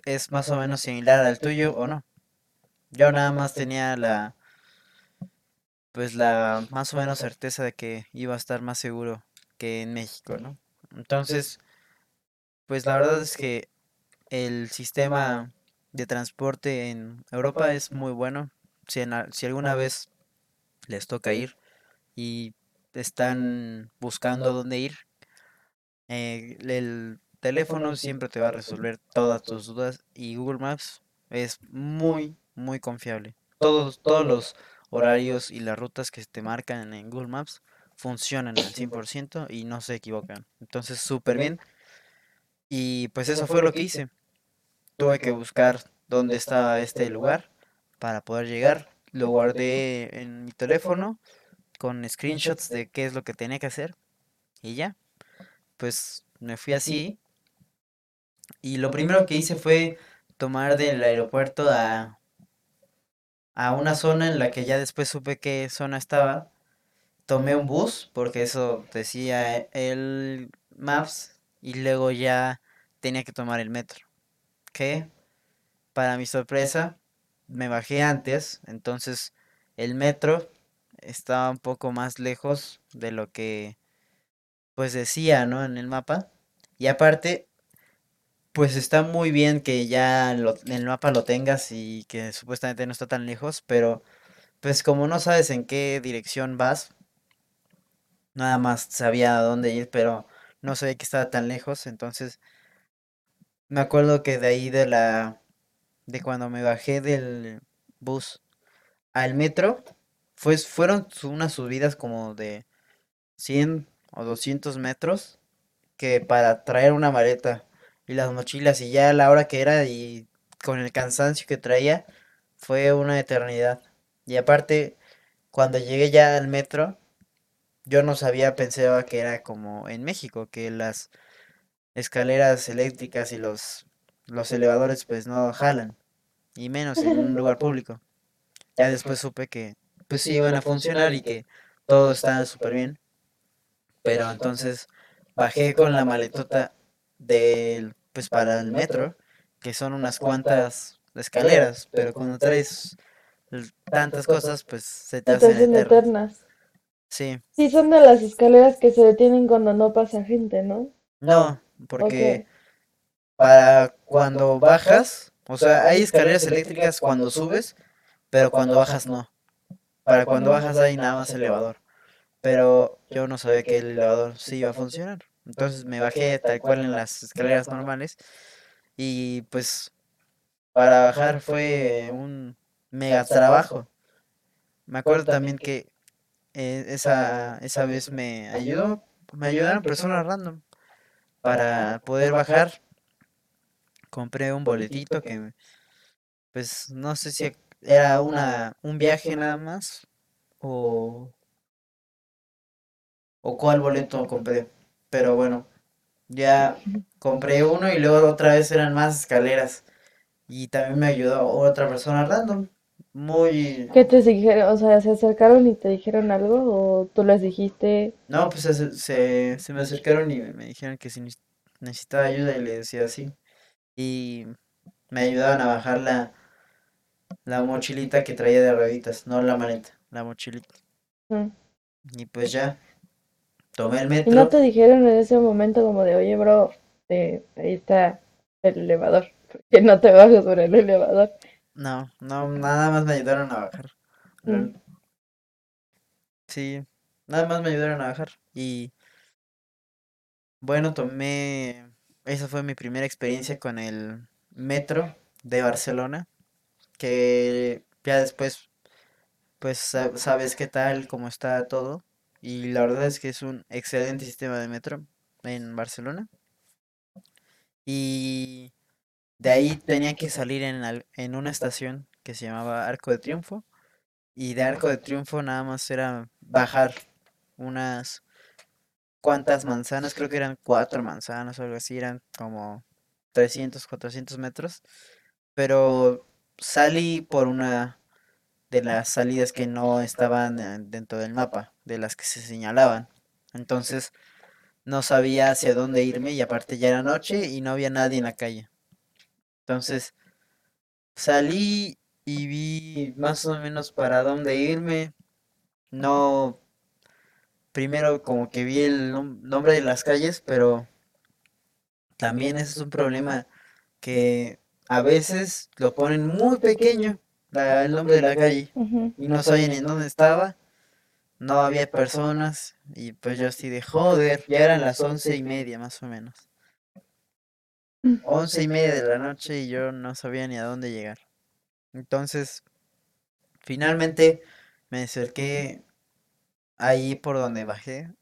Speaker 1: es más o menos similar al tuyo o no. Yo nada más tenía la pues la más o menos certeza de que iba a estar más seguro que en México, ¿no? Entonces, pues la verdad es que el sistema de transporte en Europa es muy bueno. Si, si alguna vez les toca ir y están buscando dónde ir, eh, el teléfono siempre te va a resolver todas tus dudas y Google Maps es muy, muy confiable. Todos, todos los horarios y las rutas que te marcan en Google Maps funcionan al 100% y no se equivocan. Entonces, súper bien. Y pues eso fue lo que hice. Tuve que buscar dónde estaba este lugar para poder llegar. Lo guardé en mi teléfono con screenshots de qué es lo que tenía que hacer. Y ya. Pues me fui así. Y lo primero que hice fue tomar del aeropuerto a a una zona en la que ya después supe qué zona estaba. Tomé un bus, porque eso decía el Maps, y luego ya tenía que tomar el metro. Que, para mi sorpresa, me bajé antes, entonces el metro estaba un poco más lejos de lo que pues decía, ¿no? En el mapa. Y aparte, pues está muy bien que ya en el mapa lo tengas y que supuestamente no está tan lejos, pero pues como no sabes en qué dirección vas, nada más sabía a dónde ir, pero no sabía que estaba tan lejos, entonces me acuerdo que de ahí de la de cuando me bajé del bus al metro, pues fueron unas subidas como de 100 o 200 metros que para traer una maleta y las mochilas y ya la hora que era y con el cansancio que traía fue una eternidad. Y aparte, cuando llegué ya al metro, yo no sabía, pensaba que era como en México, que las escaleras eléctricas y los, los elevadores pues no jalan, y menos en un lugar público. Ya después supe que pues sí iban a funcionar y que todo estaba súper bien. Pero entonces bajé con la maletota del, pues para el metro, que son unas cuantas escaleras, pero cuando traes tantas cosas, pues se te hacen eternas.
Speaker 2: Sí. Sí, son de las escaleras que se detienen cuando no pasa gente, ¿no?
Speaker 1: No, porque para cuando bajas, o sea, hay escaleras eléctricas cuando subes, pero cuando bajas no. Para cuando bajas hay nada más elevador. Pero yo no sabía que el elevador sí iba a funcionar. Entonces me bajé tal cual en las escaleras normales y pues para bajar fue un mega trabajo. Me acuerdo también que eh, esa, esa vez me ayudó, me ayudaron personas random para poder bajar. Compré un boletito que pues no sé si era una un viaje nada más o o cuál boleto compré pero bueno, ya compré uno y luego otra vez eran más escaleras. Y también me ayudó otra persona random. Muy...
Speaker 2: ¿Qué te dijeron? O sea, ¿se acercaron y te dijeron algo o tú les dijiste?
Speaker 1: No, pues se, se, me acercaron y me dijeron que si necesitaba ayuda y le decía así. Y me ayudaban a bajar la, la mochilita que traía de rueditas, no la maleta, la mochilita. Y pues ya, tomé el metro.
Speaker 2: ¿Y no te dijeron en ese momento como de, oye, bro, ahí está el elevador, porque no te bajas por el elevador.
Speaker 1: No, no, nada más me ayudaron a bajar.
Speaker 2: Mm.
Speaker 1: Sí, nada más me ayudaron a bajar. Y bueno, tomé, esa fue mi primera experiencia con el metro de Barcelona, que ya después, pues sa- sabes qué tal, cómo está todo. Y la verdad es que es un excelente sistema de metro en Barcelona. Y de ahí tenía que salir en, en una estación que se llamaba Arco de Triunfo. Y de Arco de Triunfo nada más era bajar unas cuantas manzanas, creo que eran cuatro manzanas o algo así, eran como 300 400 metros. Pero salí por una de las salidas que no estaban dentro del mapa, de las que se señalaban. Entonces no sabía hacia dónde irme y aparte ya era noche y no había nadie en la calle. Entonces salí y vi más o menos para dónde irme. No, primero como que vi el nom- nombre de las calles, pero también ese es un problema que a veces lo ponen muy pequeño, la- el nombre de la calle, y no sabían en dónde estaba. No había personas y pues yo así de joder, ya eran las once y media más o menos. Once y media de la noche y yo no sabía ni a dónde llegar. Entonces, finalmente me acerqué ahí por donde bajé.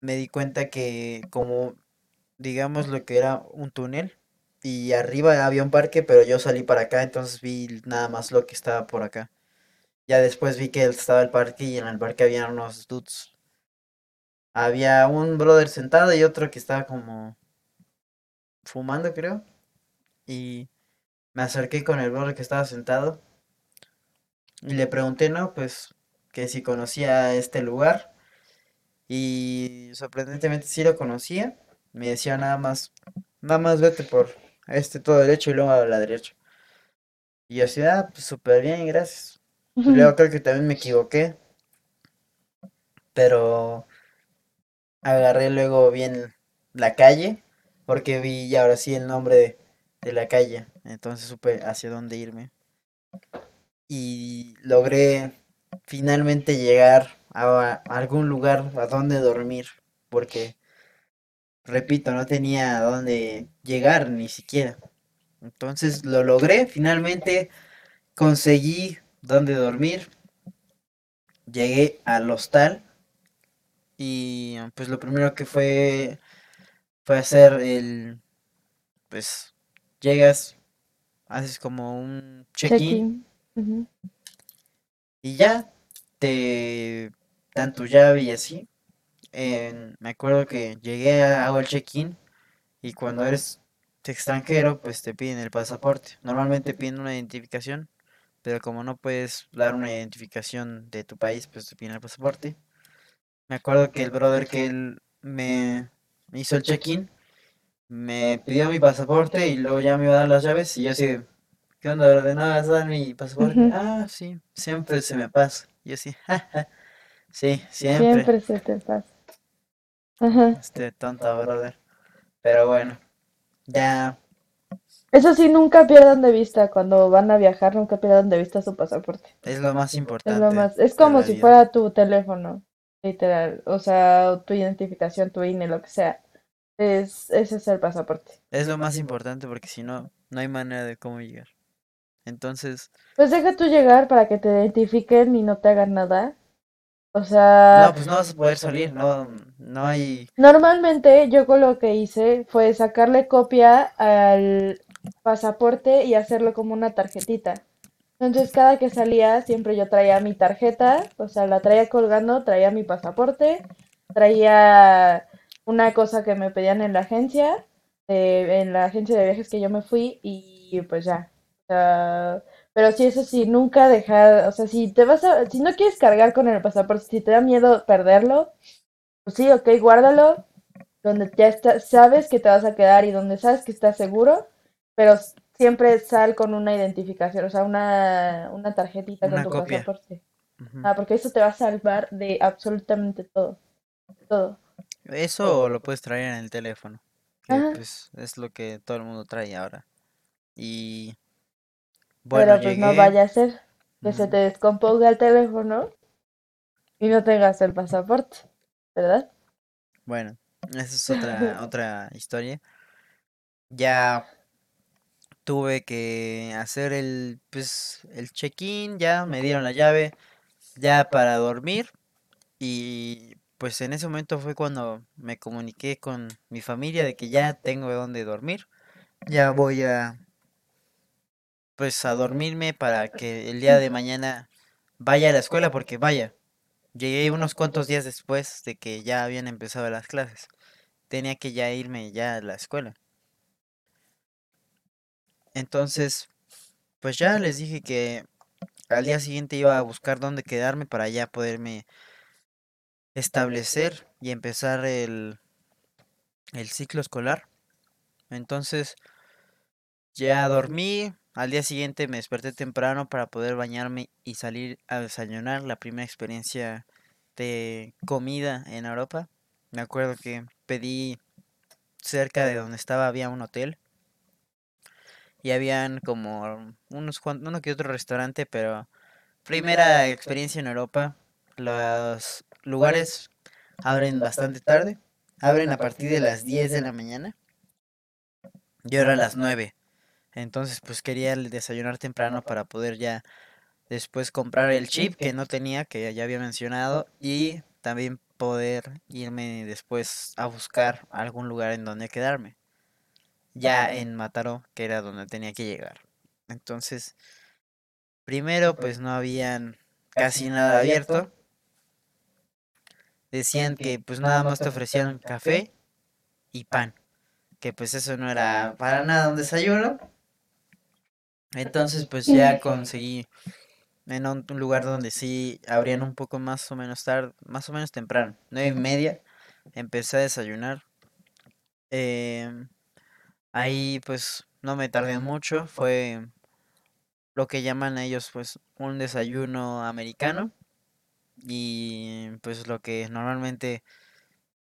Speaker 1: Me di cuenta que como, digamos, lo que era un túnel y arriba había un parque, pero yo salí para acá, entonces vi nada más lo que estaba por acá. Ya después vi que estaba el parque y en el parque había unos dudes. Había un brother sentado y otro que estaba como fumando, creo. Y me acerqué con el brother que estaba sentado y le pregunté, no, pues que si conocía este lugar. Y sorprendentemente sí lo conocía. Me decía nada más, nada más vete por este todo derecho y luego a la derecha. Y yo así, ah, pues súper bien, gracias. Luego creo que también me equivoqué. Pero agarré luego bien la calle. Porque vi ahora sí el nombre de, la calle. Entonces supe hacia dónde irme. Y logré finalmente llegar a, algún lugar a donde dormir. Porque, repito, no tenía a dónde llegar ni siquiera. Entonces lo logré, finalmente conseguí dónde dormir. Llegué al hostal y pues lo primero que fue fue hacer el pues llegas, haces como un check-in y ya te dan tu llave y así. Me acuerdo que llegué, a- hago el check-in y cuando eres extranjero, pues te piden el pasaporte. Normalmente piden una identificación, pero como no puedes dar una identificación de tu país, pues te piden el pasaporte. Me acuerdo que el brother que él me hizo el check-in me pidió mi pasaporte y luego ya me iba a dar las llaves y yo así, ¿qué onda, a dar mi pasaporte? Ah, sí, siempre se me pasa. Y yo así, "Ja, sí, siempre.
Speaker 2: Siempre se te pasa. Ajá.
Speaker 1: Este tonto brother. Pero bueno, ya
Speaker 2: Eso sí, nunca pierdan de vista cuando van a viajar, nunca pierdan de vista su pasaporte.
Speaker 1: es lo más
Speaker 2: Es
Speaker 1: importante
Speaker 2: lo más, es como si fuera tu teléfono, literal, o sea, tu identificación, tu INE, lo que sea. Es, ese es el pasaporte.
Speaker 1: Es lo más importante porque si no, no hay manera de cómo llegar. Entonces,
Speaker 2: Pues deja tú llegar para que te identifiquen y no te hagan nada. O
Speaker 1: no,
Speaker 2: sea,
Speaker 1: pues no vas a poder salir, no, no hay,
Speaker 2: normalmente yo con lo que hice fue sacarle copia al pasaporte y hacerlo como una tarjetita. Entonces cada que salía siempre yo traía mi tarjeta, o sea, la traía colgando, traía mi pasaporte, traía una cosa que me pedían en la agencia, eh, en la agencia de viajes que yo me fui y pues ya. Pero sí, eso sí, nunca dejar, o sea, si te vas a, si no quieres cargar con el pasaporte, si te da miedo perderlo, pues sí, ok, guárdalo, donde ya está, sabes que te vas a quedar y donde sabes que estás seguro, pero siempre sal con una identificación, o sea, una, una tarjetita con tu
Speaker 1: copia.
Speaker 2: pasaporte. Ah, porque eso te va a salvar de absolutamente todo, todo.
Speaker 1: Eso lo puedes traer en el teléfono, que pues es lo que todo el mundo trae ahora. Y bueno,
Speaker 2: Pero pues no vaya a ser que se te descomponga el teléfono y no tengas el pasaporte, ¿verdad?
Speaker 1: Bueno, esa es otra, otra historia. Ya tuve que hacer el, pues, el check-in, ya me dieron la llave, ya para dormir. Y pues en ese momento fue cuando me comuniqué con mi familia de que ya tengo donde dormir. Ya voy a, pues, a dormirme para que el día de mañana vaya a la escuela, porque vaya, llegué unos cuantos días después de que ya habían empezado las clases. Tenía que ya irme ya a la escuela. Entonces, pues ya les dije que al día siguiente iba a buscar dónde quedarme para ya poderme establecer y empezar el, el ciclo escolar. Entonces, ya dormí. Al día siguiente me desperté temprano para poder bañarme y salir a desayunar. La primera experiencia de comida en Europa. Me acuerdo que pedí cerca de donde estaba había un hotel y habían como unos uno que otro restaurante, pero primera experiencia en Europa. Los lugares abren bastante tarde. Abren a partir de las 10 de la mañana. Yo era a las 9. Entonces, pues quería desayunar temprano para poder ya después comprar el chip que no tenía, que ya había mencionado, y también poder irme después a buscar algún lugar en donde quedarme, ya en Mataró, que era donde tenía que llegar. Entonces, primero pues no habían casi nada abierto. Decían que pues nada más te ofrecían café y pan, que pues eso no era para nada un desayuno. Entonces pues ya conseguí en un lugar donde sí abrían un poco más o menos tarde, más o menos temprano, nueve y media, empecé a desayunar. em, ahí pues no me tardé mucho, fue lo que llaman ellos pues un desayuno americano y pues lo que normalmente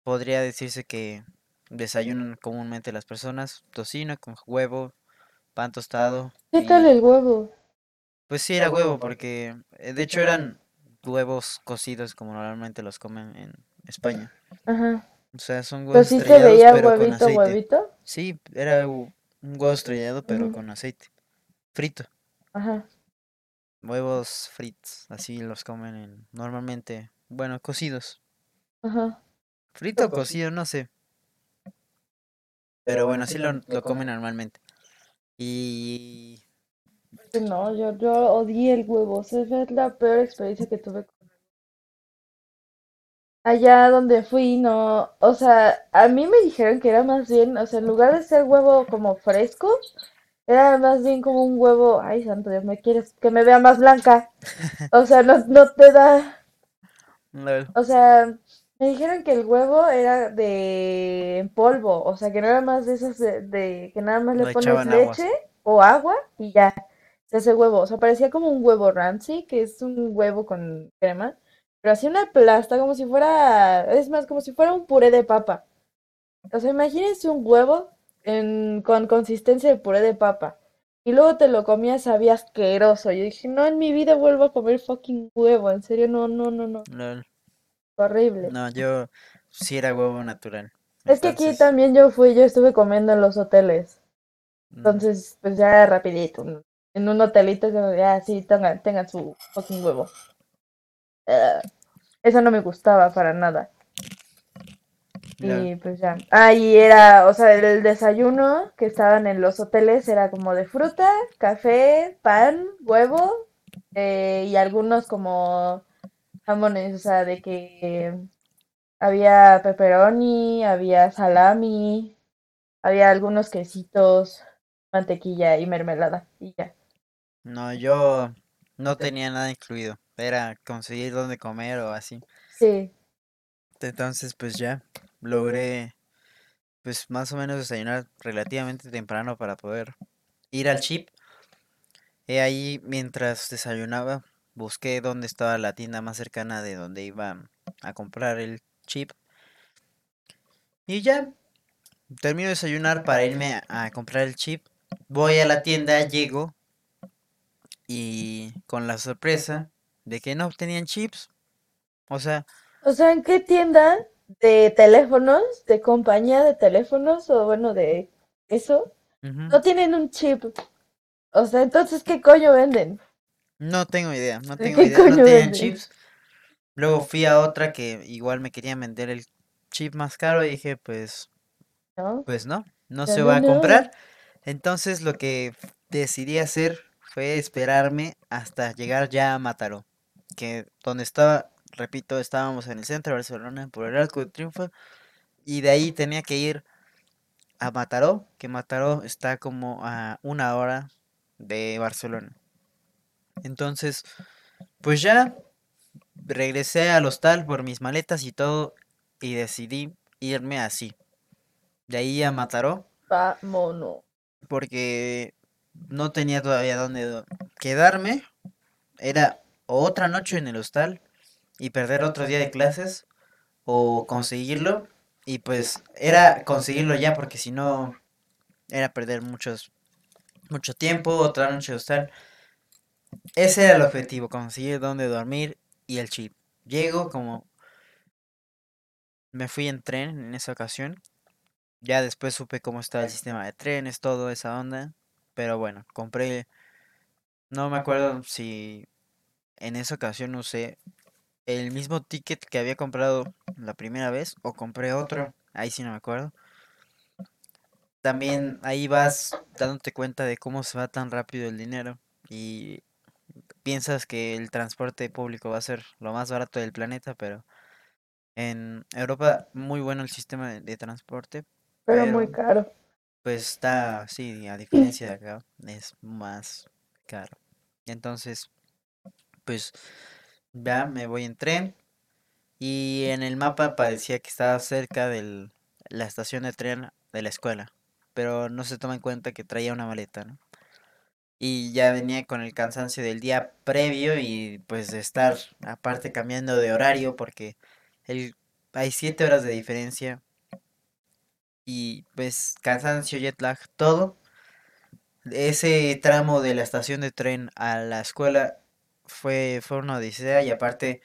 Speaker 1: podría decirse que desayunan comúnmente las personas, tocino con huevo, pan tostado
Speaker 2: ¿Qué tal el huevo?
Speaker 1: Pues sí, era huevo, porque eh, de hecho eran huevos cocidos como normalmente los comen en España.
Speaker 2: Ajá.
Speaker 1: O sea, son huevos estrellados,
Speaker 2: veía
Speaker 1: pero con
Speaker 2: huevito,
Speaker 1: aceite.
Speaker 2: huevito.
Speaker 1: Sí, era un huevo estrellado, pero
Speaker 2: Ujú.
Speaker 1: con aceite. Frito.
Speaker 2: Ajá.
Speaker 1: Huevos fritos, así los comen en, normalmente. Bueno, cocidos.
Speaker 2: Ajá.
Speaker 1: Frito o cocido, no sé. Pero bueno, así lo, lo comen normalmente. Y
Speaker 2: No, yo, yo odié el huevo. O sea, fue la peor experiencia que tuve. Allá donde fui, no. O sea, a mí me dijeron que era más bien, o sea, en lugar de ser huevo como fresco, era más bien como un huevo. Ay, santo Dios, me quieres que me vea más blanca. O sea, no, no te da. O sea, me dijeron que el huevo era de en polvo. O sea, que no era más de esos de, de que nada más le
Speaker 1: le
Speaker 2: pones
Speaker 1: agua.
Speaker 2: leche o agua y ya. Se hace huevo. O sea, parecía como un huevo rancy, que es un huevo con crema. Pero así una plasta, como si fuera. Es más, como si fuera un puré de papa. O sea, imagínense un huevo en, con consistencia de puré de papa. Y luego te lo comías, sabía asqueroso. Yo dije, no, en mi vida vuelvo a comer fucking huevo. En serio, no, no, no, no.
Speaker 1: Lol.
Speaker 2: Horrible.
Speaker 1: No, yo sí era huevo natural.
Speaker 2: Es que aquí también yo fui, yo estuve comiendo en los hoteles.
Speaker 1: mm,
Speaker 2: Entonces, pues ya rapidito. En un hotelito, ya, sí, tengan, tengan su fucking huevo. Eso no me gustaba para nada. Y pues ya. Ah, y era, o sea, el desayuno que estaban en los hoteles era como de fruta, café, pan, huevo eh, y algunos como jamones, o sea, de que había pepperoni, había salami, había algunos quesitos, mantequilla y mermelada y ya.
Speaker 1: No, yo no tenía nada incluido. Era conseguir dónde comer o así.
Speaker 2: Sí,
Speaker 1: Entonces, pues ya logré, pues más o menos desayunar relativamente temprano para poder ir al chip. Y ahí, mientras desayunaba, busqué dónde estaba la tienda más cercana de donde iba a comprar el chip. Y ya, termino de desayunar para irme a, a comprar el chip. Voy a la tienda, llego y con la sorpresa de que no tenían chips. O sea,
Speaker 2: O sea, ¿en qué tienda de teléfonos, de compañía de teléfonos o bueno, de eso, no tienen un chip? O sea, entonces, ¿qué coño venden?
Speaker 1: no tengo idea, no
Speaker 2: ¿De
Speaker 1: tengo
Speaker 2: qué
Speaker 1: idea, no tenían
Speaker 2: venden?
Speaker 1: chips. Luego fui a otra que igual me querían vender el chip más caro y dije, pues,
Speaker 2: ¿No?
Speaker 1: pues no, no se
Speaker 2: no,
Speaker 1: va a comprar. Entonces lo que decidí hacer fue esperarme hasta llegar ya a Mataró, que donde estaba, repito, estábamos en el centro de Barcelona por el Arco de Triunfo y de ahí tenía que ir a Mataró, que Mataró está como a una hora de Barcelona. Entonces, pues ya regresé al hostal por mis maletas y todo y decidí irme así, de ahí a Mataró,
Speaker 2: Vámonos.
Speaker 1: porque no tenía todavía dónde quedarme. Era o otra noche en el hostal y perder otro día de clases o conseguirlo. Y pues era conseguirlo ya porque si no era perder muchos, mucho tiempo, otra noche de hostal. Ese era el objetivo, conseguir dónde dormir y el chip. Llego como me fui en tren en esa ocasión. Ya después supe cómo estaba el sistema de trenes, todo esa onda. Pero bueno, compré, no me acuerdo si en esa ocasión usé el mismo ticket que había comprado la primera vez o compré otro. Ahí sí no me acuerdo. También ahí vas dándote cuenta de cómo se va tan rápido el dinero y piensas que el transporte público va a ser lo más barato del planeta, pero en Europa muy bueno el sistema de, de transporte,
Speaker 2: Pero muy
Speaker 1: pero
Speaker 2: caro.
Speaker 1: pues está, sí, a diferencia de acá, es más caro. Entonces, pues ya me voy en tren y en el mapa parecía que estaba cerca de la estación de tren de la escuela, pero no se toma en cuenta que traía una maleta, ¿no? Y ya venía con el cansancio del día previo y pues de estar aparte cambiando de horario porque el, hay siete horas de diferencia y pues cansancio, jet lag, todo. Ese tramo de la estación de tren a la escuela fue, fue una odisea y aparte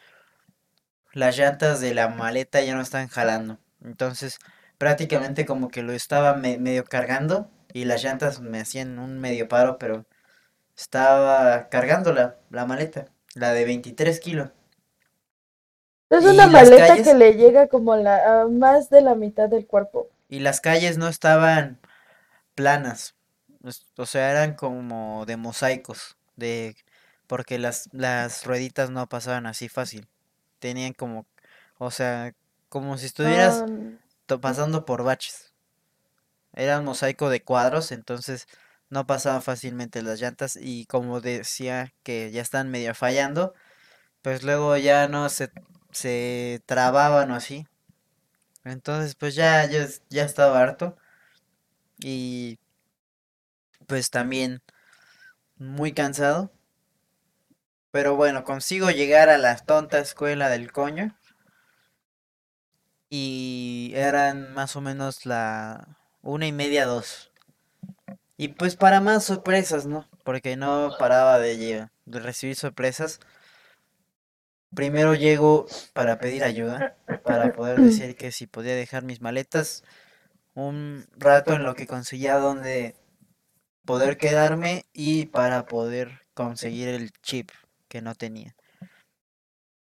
Speaker 1: las llantas de la maleta ya no están jalando. Entonces prácticamente como que lo estaba me- medio cargando y las llantas me hacían un medio paro, pero estaba cargando la, la maleta, la de 23 kilos.
Speaker 2: Es una maleta que
Speaker 1: calles,
Speaker 2: le llega como la, a más de la mitad del cuerpo.
Speaker 1: y las calles no estaban planas, o sea, eran como de mosaicos, de porque las, las rueditas no pasaban así fácil. Tenían como, o sea, como si estuvieras
Speaker 2: Ah,
Speaker 1: pasando por baches. Era un mosaico de cuadros, entonces no pasaban fácilmente las llantas y como decía que ya están medio fallando, pues luego ya no se, se trababan o así. Entonces pues ya es- ya estaba harto y pues también muy cansado. Pero bueno, consigo llegar a la tonta escuela del coño y eran más o menos la una y media, dos. Y pues para más sorpresas, ¿no? Porque no paraba de, de recibir sorpresas. Primero llego para pedir ayuda, para poder decir que si podía dejar mis maletas un rato en lo que conseguía donde poder quedarme y para poder conseguir el chip que no tenía.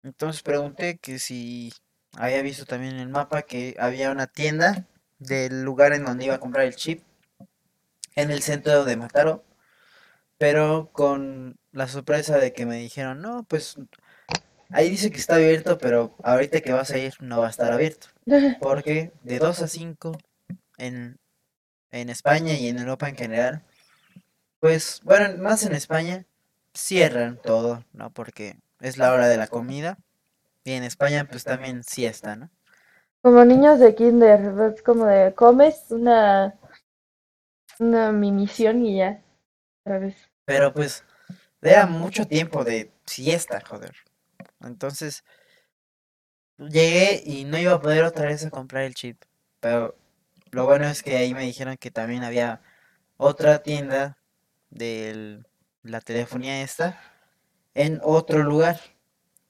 Speaker 1: Entonces pregunté que si había visto también en el mapa que había una tienda del lugar en donde iba a comprar el chip en el centro de Mataró, pero con la sorpresa de que me dijeron, no, pues ahí dice que está abierto, pero ahorita que vas a ir no va a estar abierto, porque de 2 a 5 en, en España y en Europa en general, pues bueno, más en España, cierran todo, ¿no? Porque es la hora de la comida y en España pues también siesta, ¿no?
Speaker 2: Como niños de kinder, es como de comes una, una minición y ya, otra vez.
Speaker 1: Pero pues era mucho tiempo de siesta, joder. Entonces llegué y no iba a poder otra vez a comprar el chip. Pero lo bueno es que ahí me dijeron que también había otra tienda de la telefonía esta en otro lugar,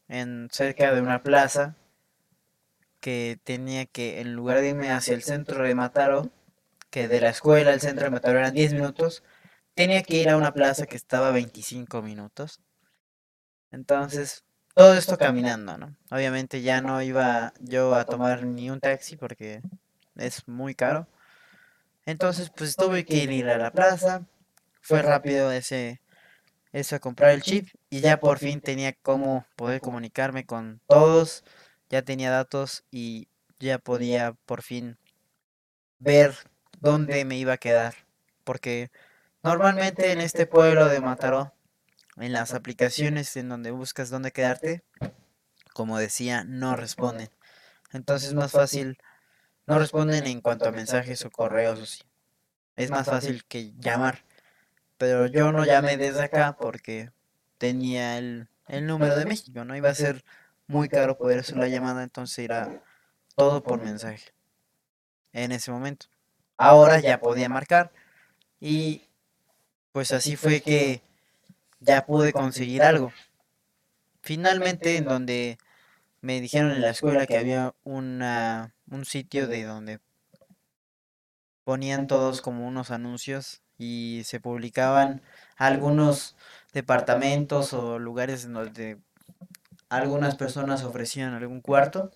Speaker 1: en cerca de una plaza que tenía que, en lugar de irme hacia el centro de Mataro, que de la escuela al centro de Mataro eran 10 minutos, tenía que ir a una plaza que estaba a 25 minutos. Entonces, todo esto caminando, ¿no? Obviamente ya no iba yo a tomar ni un taxi porque es muy caro. Entonces, pues tuve que ir a la plaza. Fue rápido ese eso a comprar el chip y ya por fin tenía cómo poder comunicarme con todos, ya tenía datos y ya podía por fin ver dónde me iba a quedar, porque normalmente en este pueblo de Mataró, en las aplicaciones en donde buscas dónde quedarte, como decía, no responden. Entonces es más fácil, no responden en cuanto a mensajes o correos, es más fácil que llamar pero yo no llamé desde acá porque tenía el, número de México, ¿no? Iba a ser muy caro poder hacer la llamada, entonces era todo por mensaje en ese momento. Ahora ya podía marcar y pues así fue que ya pude conseguir algo. Finalmente, en donde me dijeron en la escuela que había una, un sitio de donde ponían todos como unos anuncios y se publicaban algunos departamentos o lugares en donde algunas personas ofrecían algún cuarto.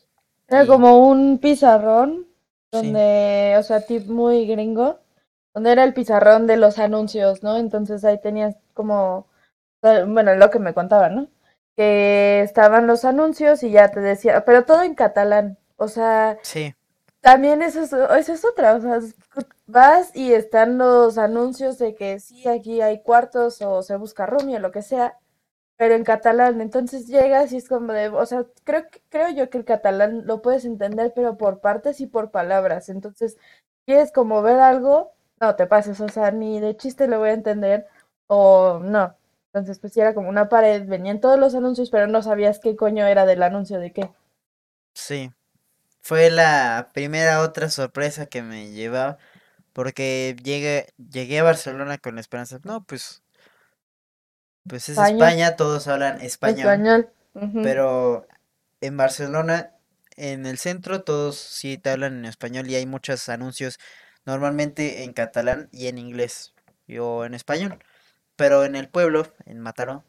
Speaker 2: Era como un pizarrón, donde, o sea, tip muy gringo, donde era el pizarrón de los anuncios, ¿no? Entonces ahí tenías como, bueno, lo que me contaban, ¿no? Que estaban los anuncios y ya te decía, pero todo en catalán, o sea,
Speaker 1: sí.
Speaker 2: También eso es, eso es otra, o sea, vas y están los anuncios de que sí, aquí hay cuartos o se busca room o lo que sea, pero en catalán, entonces llegas y es como de, o sea, creo, creo yo que el catalán lo puedes entender, pero por partes y por palabras, entonces, quieres como ver algo, no te pases, o sea, ni de chiste lo voy a entender, o no, entonces pues era como una pared, venían todos los anuncios, pero no sabías qué coño era del anuncio de qué.
Speaker 1: Sí, fue la primera otra sorpresa que me llevaba, porque llegué, llegué a Barcelona con la esperanza, no, pues, pues es España, todos hablan español, pero en Barcelona, en el centro, todos sí te hablan en español y hay muchos anuncios, normalmente en catalán y en inglés, o en español, pero en el pueblo, en Mataró,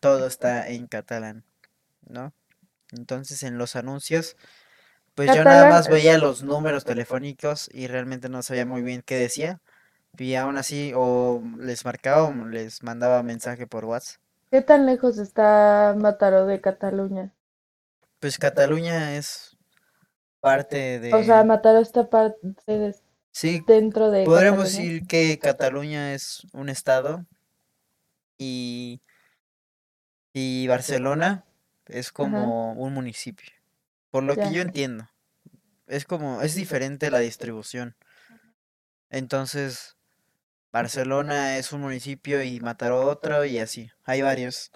Speaker 1: todo está en catalán, ¿no? Entonces en los anuncios pues yo nada más veía los números telefónicos y realmente no sabía muy bien qué decía. Y aún así, o les marcaba o les mandaba mensaje por WhatsApp.
Speaker 2: ¿Qué tan lejos está Mataró de Cataluña?
Speaker 1: Pues Cataluña es parte de...
Speaker 2: O sea, Mataró está parte de...
Speaker 1: Sí,
Speaker 2: dentro de...
Speaker 1: Podríamos decir que Cataluña es un estado y, y Barcelona es como un municipio. Por lo que yo entiendo. Es como, es diferente la distribución. Entonces, Barcelona es un municipio y Mataró otro y así. Hay varios.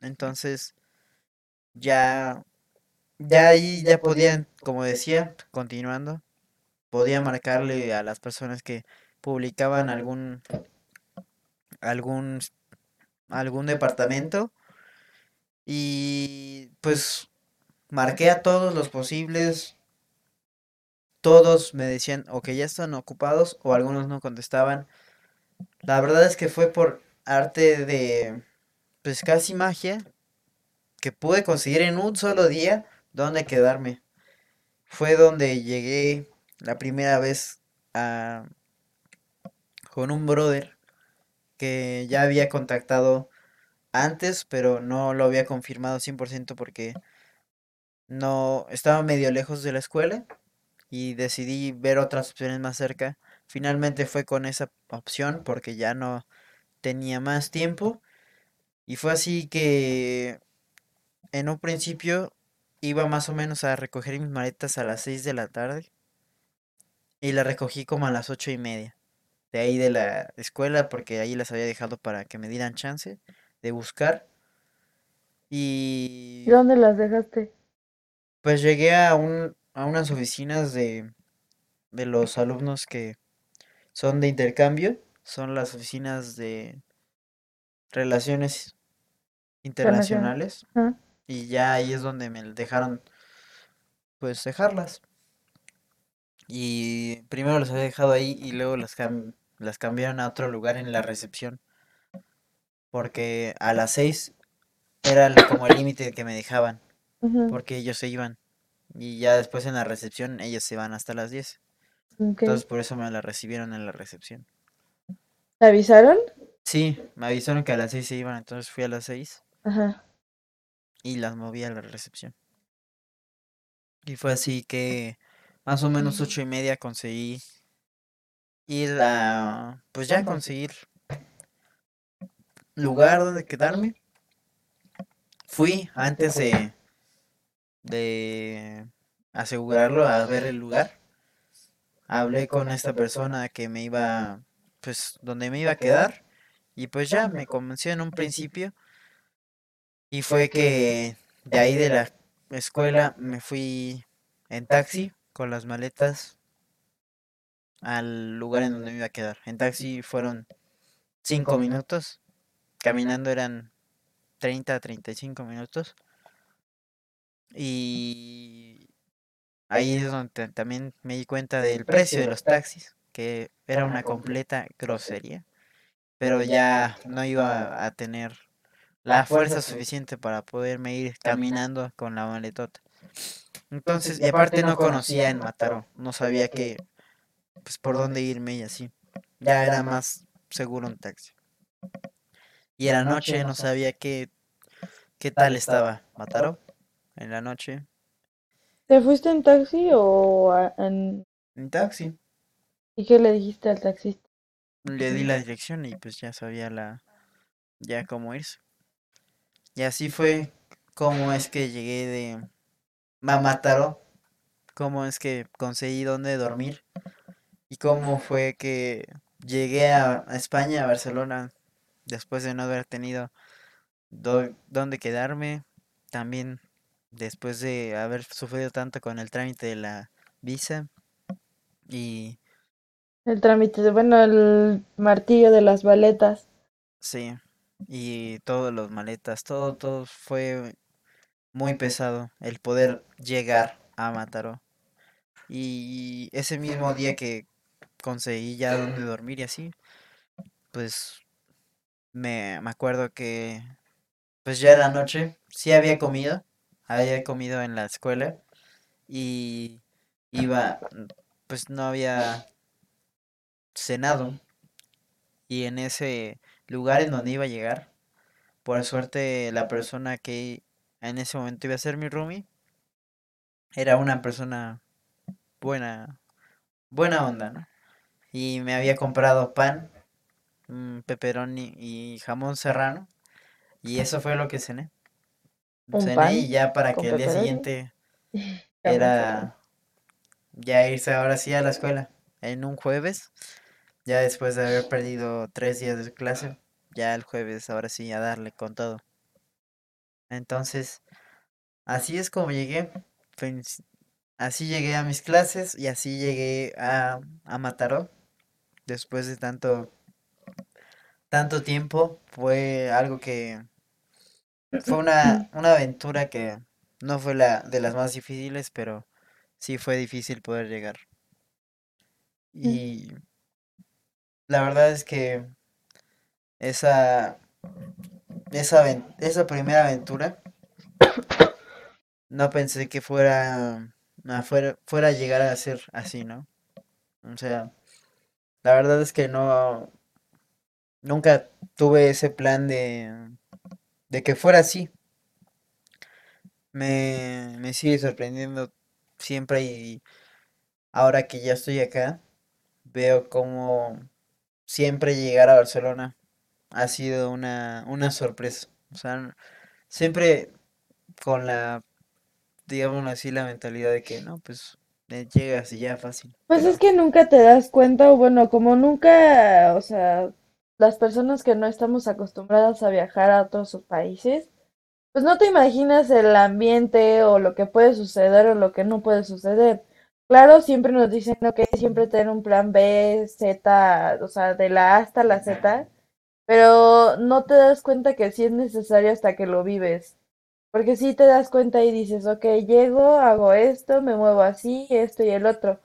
Speaker 1: Entonces, ya, ya ahí ya podían, como decía, continuando, podía marcarle a las personas que publicaban algún, algún, algún departamento y pues Marqué a todos los posibles. Todos me decían o que ya están ocupados o algunos no contestaban. La verdad es que fue por arte de, pues casi magia, que pude conseguir en un solo día dónde quedarme. Fue donde llegué la primera vez a, con un brother que ya había contactado antes, pero no lo había confirmado 100% porque no estaba medio lejos de la escuela y decidí ver otras opciones más cerca. Finalmente fue con esa opción porque ya no tenía más tiempo y fue así que en un principio iba más o menos a recoger mis maletas a las 6 de la tarde y la recogí como a las ocho y media de ahí de la escuela porque ahí las había dejado para que me dieran chance de buscar y
Speaker 2: ¿dónde las dejaste?
Speaker 1: Pues llegué a, un, a unas oficinas de, de los alumnos que son de intercambio, son las oficinas de relaciones
Speaker 2: Internacional.
Speaker 1: internacionales
Speaker 2: Ajá.
Speaker 1: y ya ahí es donde me dejaron pues dejarlas. Y primero las había dejado ahí y luego las, cam- las cambiaron a otro lugar en la recepción, porque a las seis era el- como el límite que me dejaban,
Speaker 2: Ujú,
Speaker 1: porque ellos se iban. Y ya después en la recepción ellos se van hasta las 10.
Speaker 2: ok.
Speaker 1: Entonces por eso me la recibieron en la recepción.
Speaker 2: ¿Te avisaron?
Speaker 1: Sí, me avisaron que a las 6 se iban, entonces fui a las 6
Speaker 2: Ajá.
Speaker 1: y las moví a la recepción. Y fue así que más o menos ocho y media conseguí ir a, pues ya conseguir lugar donde quedarme. Fui antes de, de asegurarlo a ver el lugar. Hablé con esta persona que me iba, pues, donde me iba a quedar. Y pues ya me convenció en un principio. Y fue que de ahí de la escuela me fui en taxi con las maletas al lugar en donde me iba a quedar. En taxi fueron cinco minutos. Caminando eran 30 a 35 minutos. Y ahí es donde ta- también me di cuenta del precio de los taxis, que era una completa grosería. Pero ya no iba a tener la fuerza suficiente para poderme ir caminando con la maletota. Entonces, y aparte no conocía en Mataró, no sabía que, pues por dónde irme y así. Ya era más seguro un taxi. Y en la noche no sabía qué, qué tal estaba Mataró. En la noche,
Speaker 2: ¿Te fuiste en taxi o a- en...
Speaker 1: en taxi.
Speaker 2: ¿Y qué le dijiste al taxista?
Speaker 1: Le di la dirección y pues ya sabía la, ya cómo irse. Y así fue como es que llegué de Mamataro, cómo es que conseguí dónde dormir y cómo fue que llegué a, a España, a Barcelona, después de no haber tenido do- dónde quedarme, también después de haber sufrido tanto con el trámite de la visa y
Speaker 2: El trámite de, bueno, el martillo de las baletas.
Speaker 1: sí, y todos los maletas, todo, todo fue muy pesado el poder llegar a Mataró. Y ese mismo día que conseguí ya donde dormir y así, pues me, me acuerdo que pues ya era noche, sí había comido, había comido en la escuela y iba, pues no había cenado y en ese lugar en donde iba a llegar, por suerte la persona que en ese momento iba a ser mi roomie era una persona buena, buena onda, ¿no? Y me había comprado pan, mm, pepperoni y jamón serrano y eso fue lo que cené. Cené y ya para que el día siguiente era ya irse ahora sí a la escuela en un jueves, ya después de haber perdido tres días de clase, ya el jueves ahora sí a darle con todo. Entonces, así es como llegué, pens- así llegué a mis clases y así llegué a, a Mataró. Después de tanto, tanto tiempo, fue algo que fue una, una aventura que no fue la de las más difíciles, pero sí fue difícil poder llegar. Y la verdad es que esa, esa, aven- esa primera aventura no pensé que fuera, ah, fuera, fuera a llegar a ser así, ¿no? O sea, la verdad es que no, nunca tuve ese plan de, de que fuera así. Me, me sigue sorprendiendo siempre y ahora que ya estoy acá, veo como siempre llegar a Barcelona ha sido una, una sorpresa. O sea, siempre con la, digamos así, la mentalidad de que no, pues eh, llegas y ya fácil.
Speaker 2: Pues es que nunca te das cuenta, o bueno, como nunca, o sea, las personas que no estamos acostumbradas a viajar a otros países, pues no te imaginas el ambiente o lo que puede suceder o lo que no puede suceder. Claro, siempre nos dicen que siempre tener un plan B, Z, o sea, de la A hasta la Z, pero no te das cuenta que sí es necesario hasta que lo vives. Porque sí te das cuenta y dices, ok, llego, hago esto, me muevo así, esto y el otro.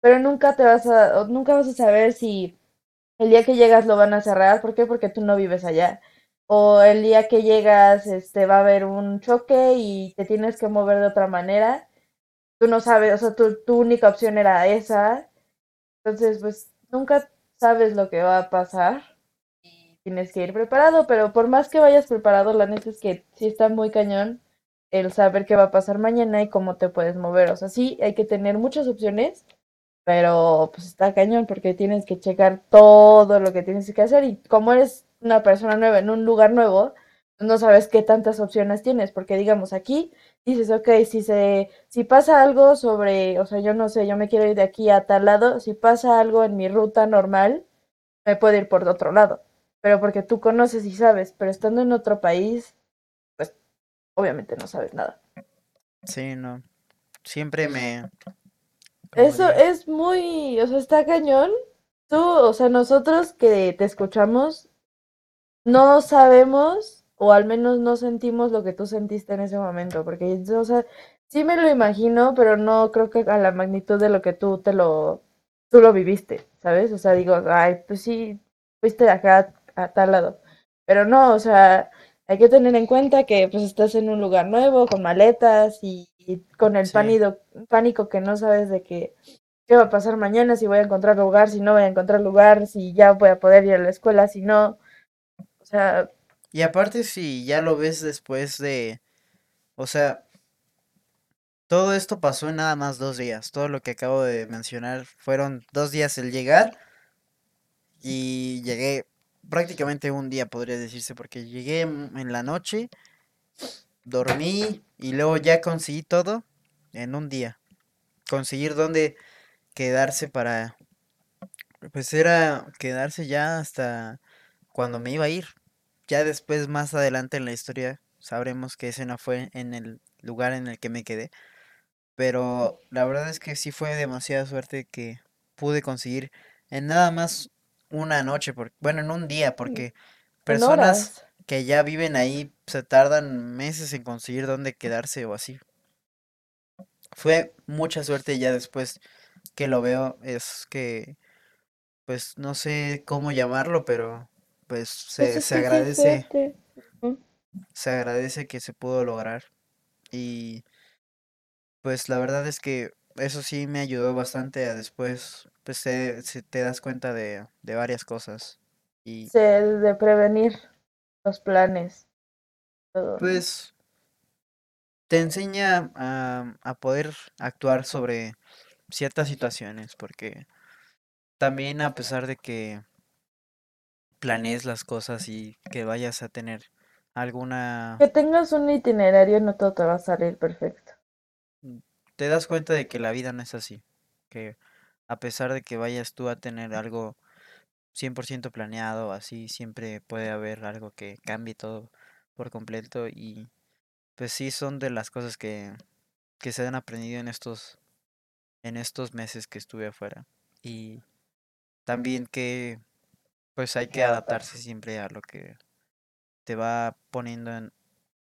Speaker 2: Pero nunca te vas a, nunca vas a saber si el día que llegas lo van a cerrar. ¿Por qué? Porque tú no vives allá. O el día que llegas, este, va a haber un choque y te tienes que mover de otra manera. Tú no sabes, o sea, tu, tu única opción era esa. Entonces, pues nunca sabes lo que va a pasar y tienes que ir preparado, pero por más que vayas preparado, la neta es que sí está muy cañón el saber qué va a pasar mañana y cómo te puedes mover. O sea, sí, hay que tener muchas opciones, pero pues está cañón porque tienes que checar todo lo que tienes que hacer y como eres una persona nueva en un lugar nuevo, no sabes qué tantas opciones tienes, porque digamos aquí dices, ok, si se, si pasa algo sobre, o sea, yo no sé, yo me quiero ir de aquí a tal lado, si pasa algo en mi ruta normal, me puedo ir por otro lado, pero porque tú conoces y sabes, pero estando en otro país, pues obviamente no sabes nada.
Speaker 1: Sí, no. Siempre me,
Speaker 2: Eso es muy, o sea, está cañón. Tú, o sea, nosotros que te escuchamos, no sabemos, o al menos no sentimos lo que tú sentiste en ese momento, porque, o sea, sí me lo imagino, pero no creo que a la magnitud de lo que tú te lo, tú lo viviste, ¿sabes? O sea, digo, ay, pues sí, fuiste de acá a tal lado, pero no, o sea, hay que tener en cuenta que pues estás en un lugar nuevo, con maletas y, y con el
Speaker 1: sí.
Speaker 2: pánico, pánico que no sabes de que qué va a pasar mañana, si voy a encontrar lugar, si no voy a encontrar lugar, si ya voy a poder ir a la escuela, si no. O sea,
Speaker 1: Y aparte si ya lo ves después de, o sea, todo esto pasó en nada más dos días. Todo lo que acabo de mencionar fueron dos días el llegar y llegué prácticamente un día, podría decirse, porque llegué en en la noche, dormí y luego ya conseguí todo en un día. Conseguir dónde quedarse para, pues era quedarse ya hasta cuando me iba a ir. Ya después, más adelante en la historia, sabremos que ese no fue en el lugar en el que me quedé. Pero la verdad es que sí fue demasiada suerte que pude conseguir en nada más una noche, por, bueno, en un día, porque personas. Que ya viven ahí se tardan meses en conseguir dónde quedarse o así. Fue mucha suerte ya después que lo veo, es que, pues no sé cómo llamarlo, pero pues
Speaker 2: Pues
Speaker 1: se, se agradece, se agradece que se pudo lograr. Y Pues la verdad es que eso sí me ayudó bastante a después, pues te, se- te das cuenta de, de varias cosas. Y
Speaker 2: Se de prevenir los planes,
Speaker 1: pues te enseña a, a poder actuar sobre ciertas situaciones, porque también a pesar de que planees las cosas y que vayas a tener alguna,
Speaker 2: Que tengas un itinerario no todo te va a salir perfecto.
Speaker 1: mm, te das cuenta de que la vida no es así, que a pesar de que vayas tú a tener algo 100% planeado, así siempre puede haber algo que cambie todo por completo y pues sí son de las cosas que, que se han aprendido en estos, en estos meses que estuve afuera. Y también que pues hay que adaptarse siempre a lo que te va poniendo en,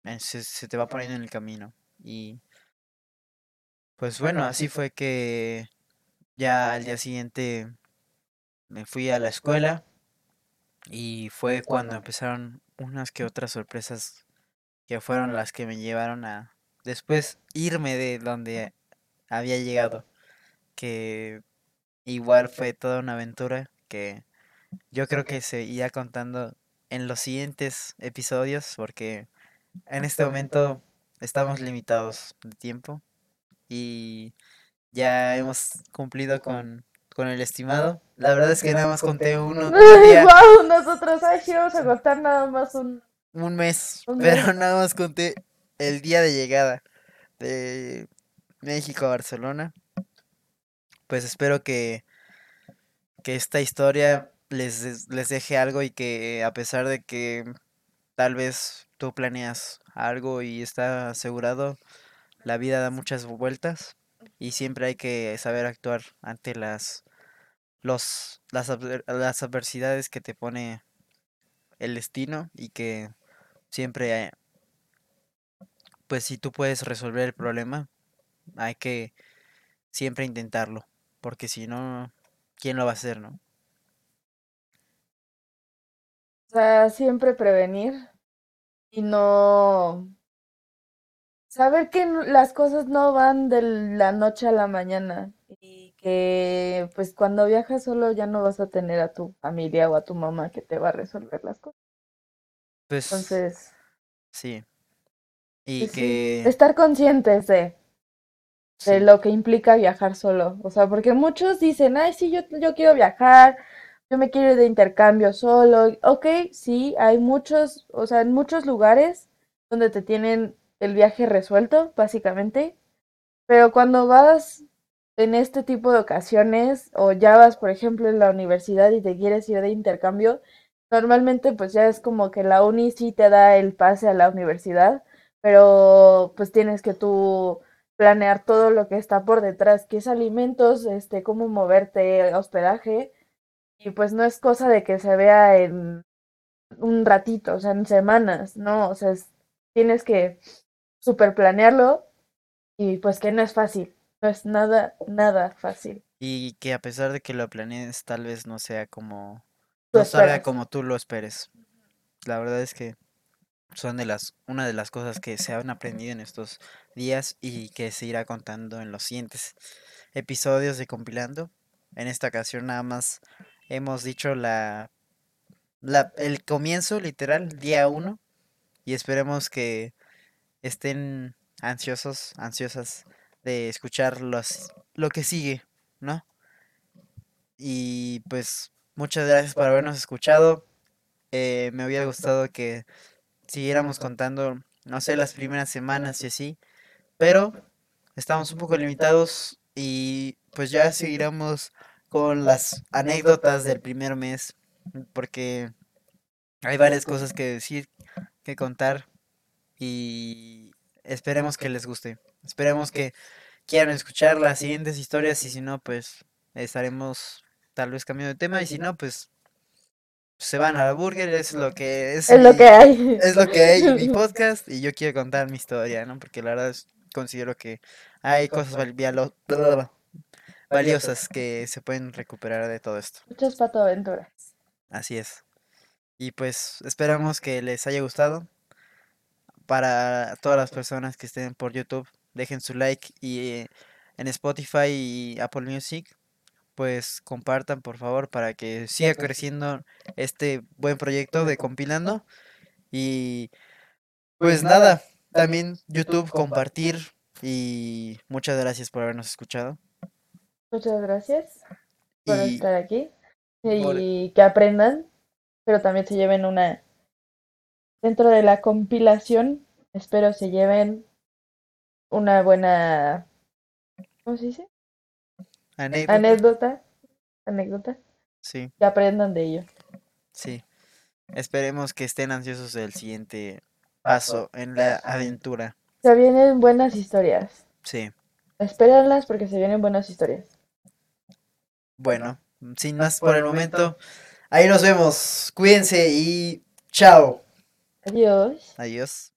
Speaker 1: en- se, se te va poniendo en el camino. Y pues bueno, así fue que ya al día siguiente me fui a la escuela y fue cuando empezaron unas que otras sorpresas que fueron las que me llevaron a después irme de donde había llegado, que igual fue toda una aventura que yo creo que se irá contando en los siguientes episodios, porque en este momento estamos limitados de tiempo y ya hemos cumplido con, con el estimado. La verdad es que nada más conté uno,
Speaker 2: wow, nosotros ay, sí vamos a contar nada más un,
Speaker 1: un mes,
Speaker 2: un
Speaker 1: pero nada más conté el día de llegada de México a Barcelona. Pues espero que, que esta historia les, les deje algo y que a pesar de que tal vez tú planeas algo y está asegurado, la vida da muchas vueltas y siempre hay que saber actuar ante las los las, las adversidades que te pone el destino y que siempre eh, pues si tú puedes resolver el problema hay que siempre intentarlo porque si no quién lo va a hacer no
Speaker 2: O sea, siempre prevenir y no saber que las cosas no van de la noche a la mañana y que pues cuando viajas solo ya no vas a tener a tu familia o a tu mamá que te va a resolver las cosas.
Speaker 1: pues
Speaker 2: Entonces,
Speaker 1: sí y
Speaker 2: pues sí,
Speaker 1: que
Speaker 2: estar conscientes de, de lo que implica viajar solo. O sea, porque muchos dicen, ay, sí, yo, yo quiero viajar, yo me quiero ir de intercambio solo. Ok, sí, hay muchos, o sea, en muchos lugares donde te tienen el viaje resuelto, básicamente. Pero cuando vas en este tipo de ocasiones, o ya vas, por ejemplo, en la universidad y te quieres ir de intercambio, normalmente pues ya es como que la uni sí te da el pase a la universidad, pero pues tienes que tú planear todo lo que está por detrás, que es alimentos, este, cómo moverte, hospedaje, y pues no es cosa de que se vea en un ratito, o sea, en semanas, no, o sea, es- tienes que super planearlo y pues que no es fácil, no es nada, nada fácil.
Speaker 1: y que a pesar de que lo planees tal vez no sea como
Speaker 2: Tú
Speaker 1: no salga como tú lo esperes la verdad es que son de las una de las cosas que se han aprendido en estos días y que se irá contando en los siguientes episodios de Compilando. En esta ocasión nada más hemos dicho la, la el comienzo literal, día uno, y esperemos que estén ansiosos, ansiosas de escuchar los, lo que sigue, ¿no? Y pues muchas gracias por habernos escuchado. Eh, me hubiera gustado que siguiéramos contando, no sé, las primeras semanas y así, pero estamos un poco limitados y pues ya seguiremos con las anécdotas del primer mes, porque hay varias cosas que decir, que contar y esperemos que les guste. Esperemos que quieran escuchar las siguientes historias y si no, pues estaremos tal vez cambiando de tema y si no, pues se van a la burger, es lo que es
Speaker 2: Es lo que hay.
Speaker 1: es lo que hay en mi podcast y yo quiero contar mi historia, ¿no? Porque la verdad es- considero que hay cosas valiosas que se pueden recuperar de todo esto.
Speaker 2: Muchas patoaventuras.
Speaker 1: Así es. Y pues esperamos que les haya gustado. Para todas las personas que estén por YouTube, dejen su like y eh, en Spotify y Apple Music, pues compartan por favor para que siga creciendo este buen proyecto de compilando. Y pues nada, también YouTube compartir y muchas gracias por habernos escuchado.
Speaker 2: Muchas gracias por
Speaker 1: Y
Speaker 2: estar aquí
Speaker 1: por-
Speaker 2: y que aprendan, pero también se lleven una dentro de la compilación. Espero se lleven una buena, ¿cómo se dice?
Speaker 1: anécdota.
Speaker 2: Anécdota, anécdota,
Speaker 1: Sí,
Speaker 2: que aprendan de ello.
Speaker 1: sí. Esperemos que estén ansiosos del siguiente paso en la aventura.
Speaker 2: Se vienen buenas historias.
Speaker 1: Sí.
Speaker 2: Espérenlas porque se vienen buenas historias.
Speaker 1: Bueno, sin más por el momento, ahí nos vemos. Cuídense y chao.
Speaker 2: Adiós.
Speaker 1: Adiós.